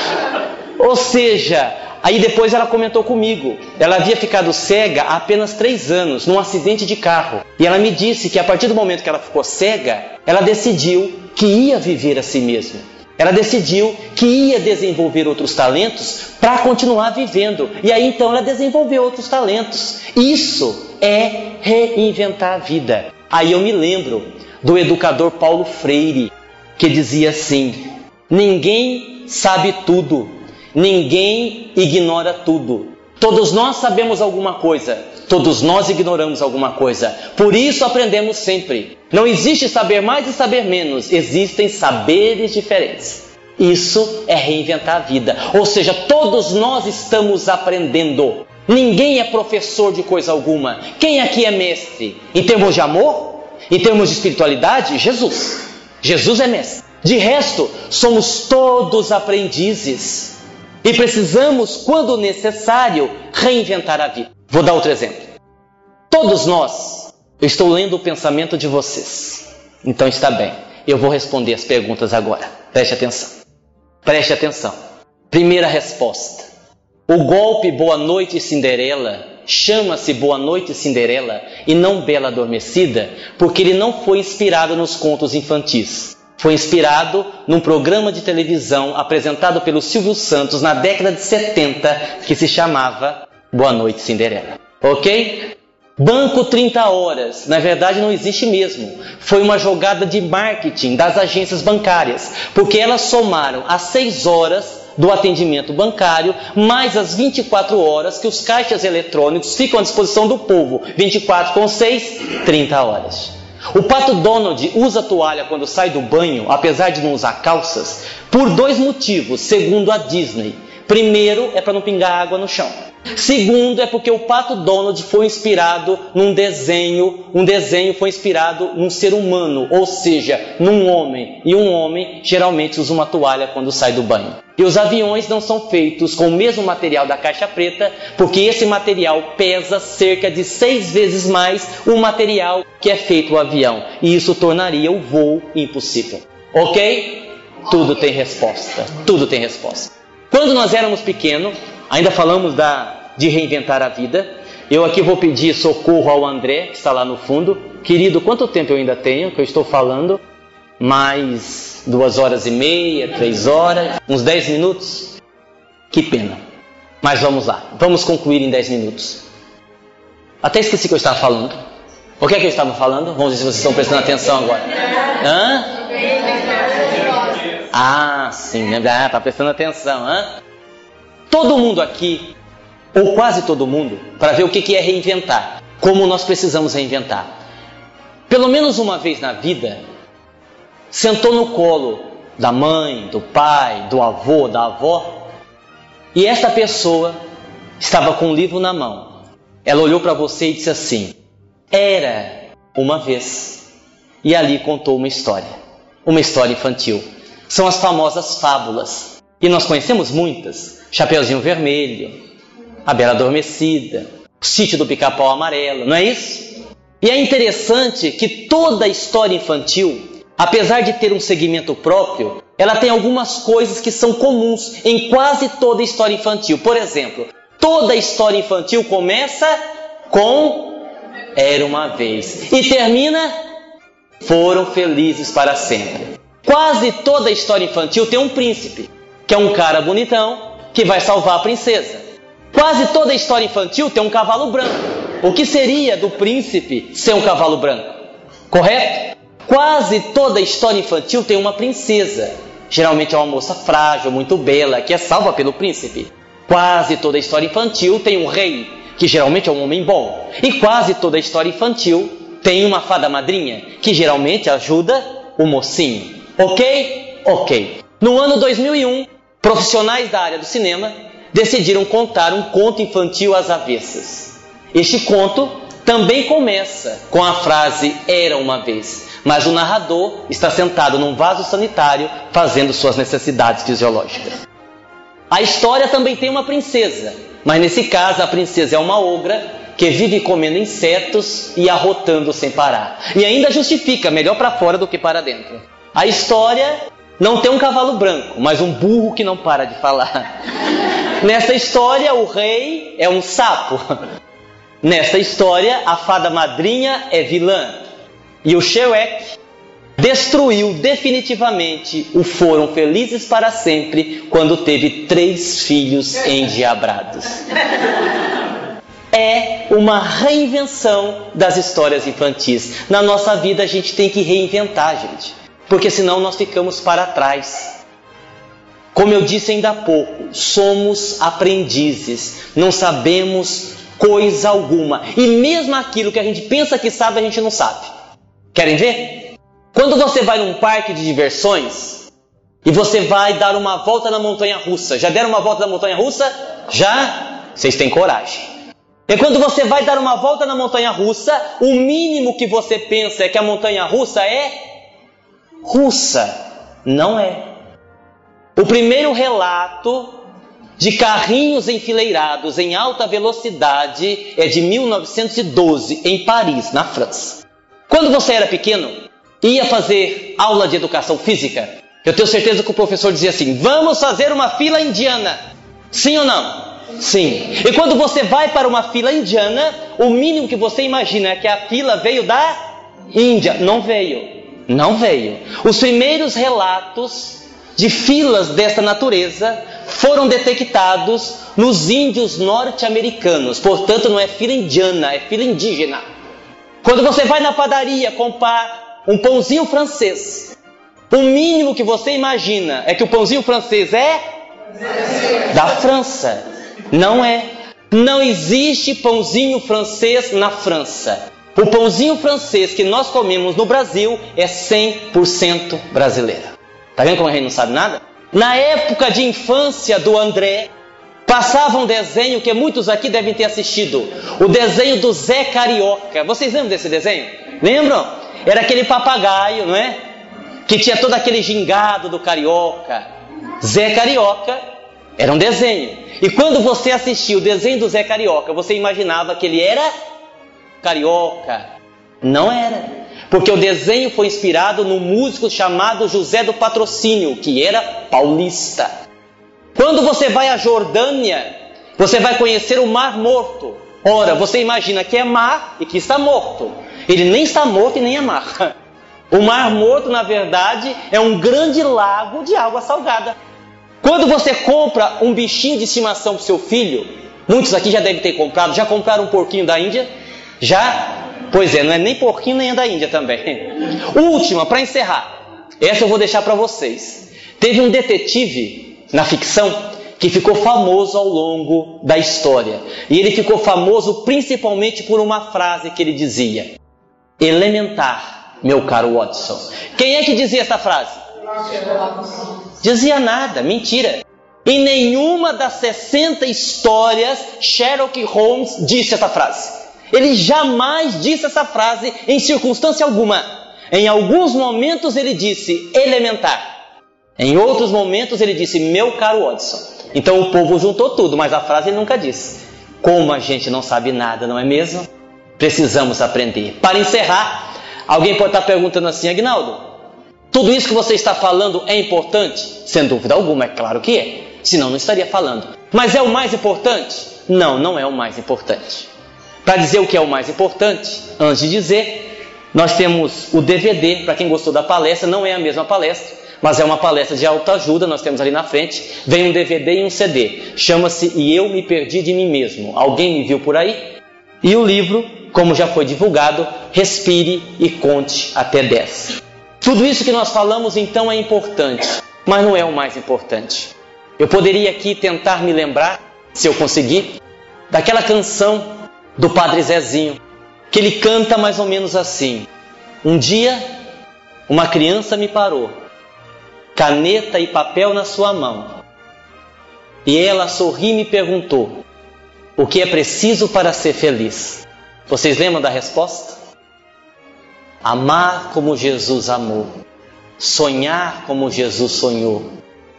(laughs) Ou seja, aí depois ela comentou comigo. Ela havia ficado cega há apenas três anos, num acidente de carro. E ela me disse que a partir do momento que ela ficou cega, ela decidiu que ia viver a si mesma. Ela decidiu que ia desenvolver outros talentos para continuar vivendo. E aí então ela desenvolveu outros talentos. Isso é reinventar a vida. Aí eu me lembro do educador Paulo Freire, que dizia assim: ninguém sabe tudo, ninguém ignora tudo. Todos nós sabemos alguma coisa, todos nós ignoramos alguma coisa. Por isso aprendemos sempre. Não existe saber mais e saber menos, existem saberes diferentes. Isso é reinventar a vida. Ou seja, todos nós estamos aprendendo. Ninguém é professor de coisa alguma. Quem aqui é mestre? Em termos de amor? Em termos de espiritualidade? Jesus. Jesus é mestre. De resto, somos todos aprendizes. E precisamos, quando necessário, reinventar a vida. Vou dar outro exemplo. Todos nós, eu estou lendo o pensamento de vocês. Então está bem. Eu vou responder as perguntas agora. Preste atenção. Preste atenção. Primeira resposta. O golpe Boa Noite Cinderela chama-se Boa Noite Cinderela e não Bela Adormecida porque ele não foi inspirado nos contos infantis. Foi inspirado num programa de televisão apresentado pelo Silvio Santos na década de 70 que se chamava Boa Noite Cinderela. Ok? Banco 30 horas, na verdade não existe mesmo. Foi uma jogada de marketing das agências bancárias, porque elas somaram as 6 horas do atendimento bancário, mais as 24 horas que os caixas eletrônicos ficam à disposição do povo. 24 com 6, 30 horas. O pato Donald usa toalha quando sai do banho, apesar de não usar calças, por dois motivos, segundo a Disney. Primeiro é para não pingar água no chão. Segundo é porque o pato Donald foi inspirado num desenho, um desenho foi inspirado num ser humano, ou seja, num homem. E um homem geralmente usa uma toalha quando sai do banho. E os aviões não são feitos com o mesmo material da caixa preta, porque esse material pesa cerca de seis vezes mais o material que é feito o avião. E isso tornaria o voo impossível. Ok? Tudo tem resposta. Tudo tem resposta. Quando nós éramos pequenos, ainda falamos da, de reinventar a vida. Eu aqui vou pedir socorro ao André, que está lá no fundo. Querido, quanto tempo eu ainda tenho que eu estou falando? Mais duas horas e meia, três horas, uns dez minutos? Que pena. Mas vamos lá, vamos concluir em dez minutos. Até esqueci que eu estava falando. O que é que eu estava falando? Vamos ver se vocês estão prestando atenção agora. Hã? Ah, sim? Ah, tá prestando atenção, hã? Todo mundo aqui ou quase todo mundo, para ver o que é reinventar, como nós precisamos reinventar. Pelo menos uma vez na vida, sentou no colo da mãe, do pai, do avô, da avó, e esta pessoa estava com um livro na mão. Ela olhou para você e disse assim: Era uma vez. E ali contou uma história, uma história infantil. São as famosas fábulas. E nós conhecemos muitas: Chapeuzinho Vermelho, A Bela Adormecida, O Sítio do Pica-Pau Amarelo, não é isso? E é interessante que toda a história infantil, apesar de ter um segmento próprio, ela tem algumas coisas que são comuns em quase toda a história infantil. Por exemplo, toda a história infantil começa com Era uma vez e termina Foram felizes para sempre. Quase toda a história infantil tem um príncipe que é um cara bonitão que vai salvar a princesa. Quase toda a história infantil tem um cavalo branco. O que seria do príncipe ser um cavalo branco? Correto? Quase toda a história infantil tem uma princesa. Geralmente é uma moça frágil, muito bela, que é salva pelo príncipe. Quase toda a história infantil tem um rei, que geralmente é um homem bom. E quase toda a história infantil tem uma fada madrinha, que geralmente ajuda o mocinho. Ok? Ok. No ano 2001, profissionais da área do cinema decidiram contar um conto infantil às avessas. Este conto também começa com a frase Era uma vez, mas o narrador está sentado num vaso sanitário fazendo suas necessidades fisiológicas. A história também tem uma princesa, mas nesse caso a princesa é uma ogra que vive comendo insetos e arrotando sem parar. E ainda justifica melhor para fora do que para dentro. A história não tem um cavalo branco, mas um burro que não para de falar. Nessa história, o rei é um sapo. Nessa história, a fada madrinha é vilã. E o Shrek destruiu definitivamente o Foram Felizes para Sempre quando teve três filhos endiabrados. É uma reinvenção das histórias infantis. Na nossa vida, a gente tem que reinventar, gente porque senão nós ficamos para trás. Como eu disse ainda há pouco, somos aprendizes, não sabemos coisa alguma, e mesmo aquilo que a gente pensa que sabe, a gente não sabe. Querem ver? Quando você vai num parque de diversões e você vai dar uma volta na montanha russa, já deram uma volta na montanha russa? Já? Vocês têm coragem. E quando você vai dar uma volta na montanha russa, o mínimo que você pensa é que a montanha russa é russa. Não é. O primeiro relato de carrinhos enfileirados em alta velocidade é de 1912, em Paris, na França. Quando você era pequeno, ia fazer aula de educação física, eu tenho certeza que o professor dizia assim: vamos fazer uma fila indiana. Sim ou não? Sim. E quando você vai para uma fila indiana, o mínimo que você imagina é que a fila veio da Índia. Não veio. Não veio. Os primeiros relatos de filas desta natureza foram detectados nos índios norte-americanos. Portanto, não é fila indiana, é fila indígena. Quando você vai na padaria comprar um pãozinho francês, o mínimo que você imagina é que o pãozinho francês é da França. Não é. Não existe pãozinho francês na França. O pãozinho francês que nós comemos no Brasil é 100% brasileiro. Tá vendo como a gente não sabe nada? Na época de infância do André, passava um desenho que muitos aqui devem ter assistido. O desenho do Zé Carioca. Vocês lembram desse desenho? Lembram? Era aquele papagaio, não é? Que tinha todo aquele gingado do carioca. Zé Carioca era um desenho. E quando você assistia o desenho do Zé Carioca, você imaginava que ele era carioca. Não era. Porque o desenho foi inspirado num músico chamado José do Patrocínio, que era paulista. Quando você vai à Jordânia, você vai conhecer o Mar Morto. Ora, você imagina que é mar e que está morto. Ele nem está morto e nem é mar. (laughs) O Mar Morto, na verdade, é um grande lago de água salgada. Quando você compra um bichinho de estimação para seu filho, muitos aqui já devem ter comprado, já compraram um porquinho da Índia? Já? Pois é, não é nem porquinho nem é da Índia também. (laughs) Última, para encerrar. Essa eu vou deixar para vocês. Teve um detetive na ficção que ficou famoso ao longo da história. E ele ficou famoso principalmente por uma frase que ele dizia: Elementar, meu caro Watson. Quem é que dizia essa frase? Dizia nada, mentira. Em nenhuma das 60 histórias, Sherlock Holmes disse essa frase. Ele jamais disse essa frase em circunstância alguma. Em alguns momentos ele disse elementar. Em outros momentos ele disse meu caro Watson. Então o povo juntou tudo, mas a frase ele nunca disse. Como a gente não sabe nada, não é mesmo? Precisamos aprender. Para encerrar, alguém pode estar perguntando assim, Agnaldo, tudo isso que você está falando é importante? Sem dúvida alguma, é claro que é. Senão não estaria falando. Mas é o mais importante? Não, não é o mais importante. Para dizer o que é o mais importante, antes de dizer, nós temos o DVD, para quem gostou da palestra, não é a mesma palestra, mas é uma palestra de autoajuda, nós temos ali na frente, vem um DVD e um CD. Chama-se E Eu Me Perdi de Mim Mesmo. Alguém me viu por aí? E o livro, como já foi divulgado, Respire e Conte até 10. Tudo isso que nós falamos então é importante, mas não é o mais importante. Eu poderia aqui tentar me lembrar, se eu conseguir, daquela canção do Padre Zezinho, que ele canta mais ou menos assim: Um dia, uma criança me parou, caneta e papel na sua mão, e ela sorri e me perguntou: O que é preciso para ser feliz? Vocês lembram da resposta? Amar como Jesus amou, sonhar como Jesus sonhou,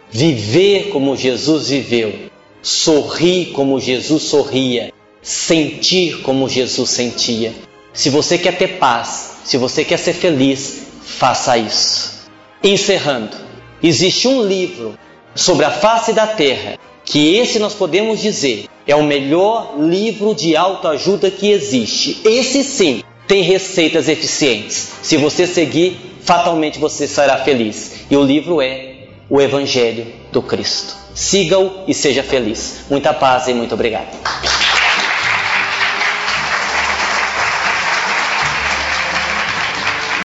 viver como Jesus viveu, sorrir como Jesus sorria, sentir como Jesus sentia. Se você quer ter paz, se você quer ser feliz, faça isso. Encerrando, existe um livro sobre a face da terra que esse nós podemos dizer é o melhor livro de autoajuda que existe. Esse sim tem receitas eficientes. Se você seguir, fatalmente você será feliz. E o livro é O Evangelho do Cristo. Siga-o e seja feliz. Muita paz e muito obrigado.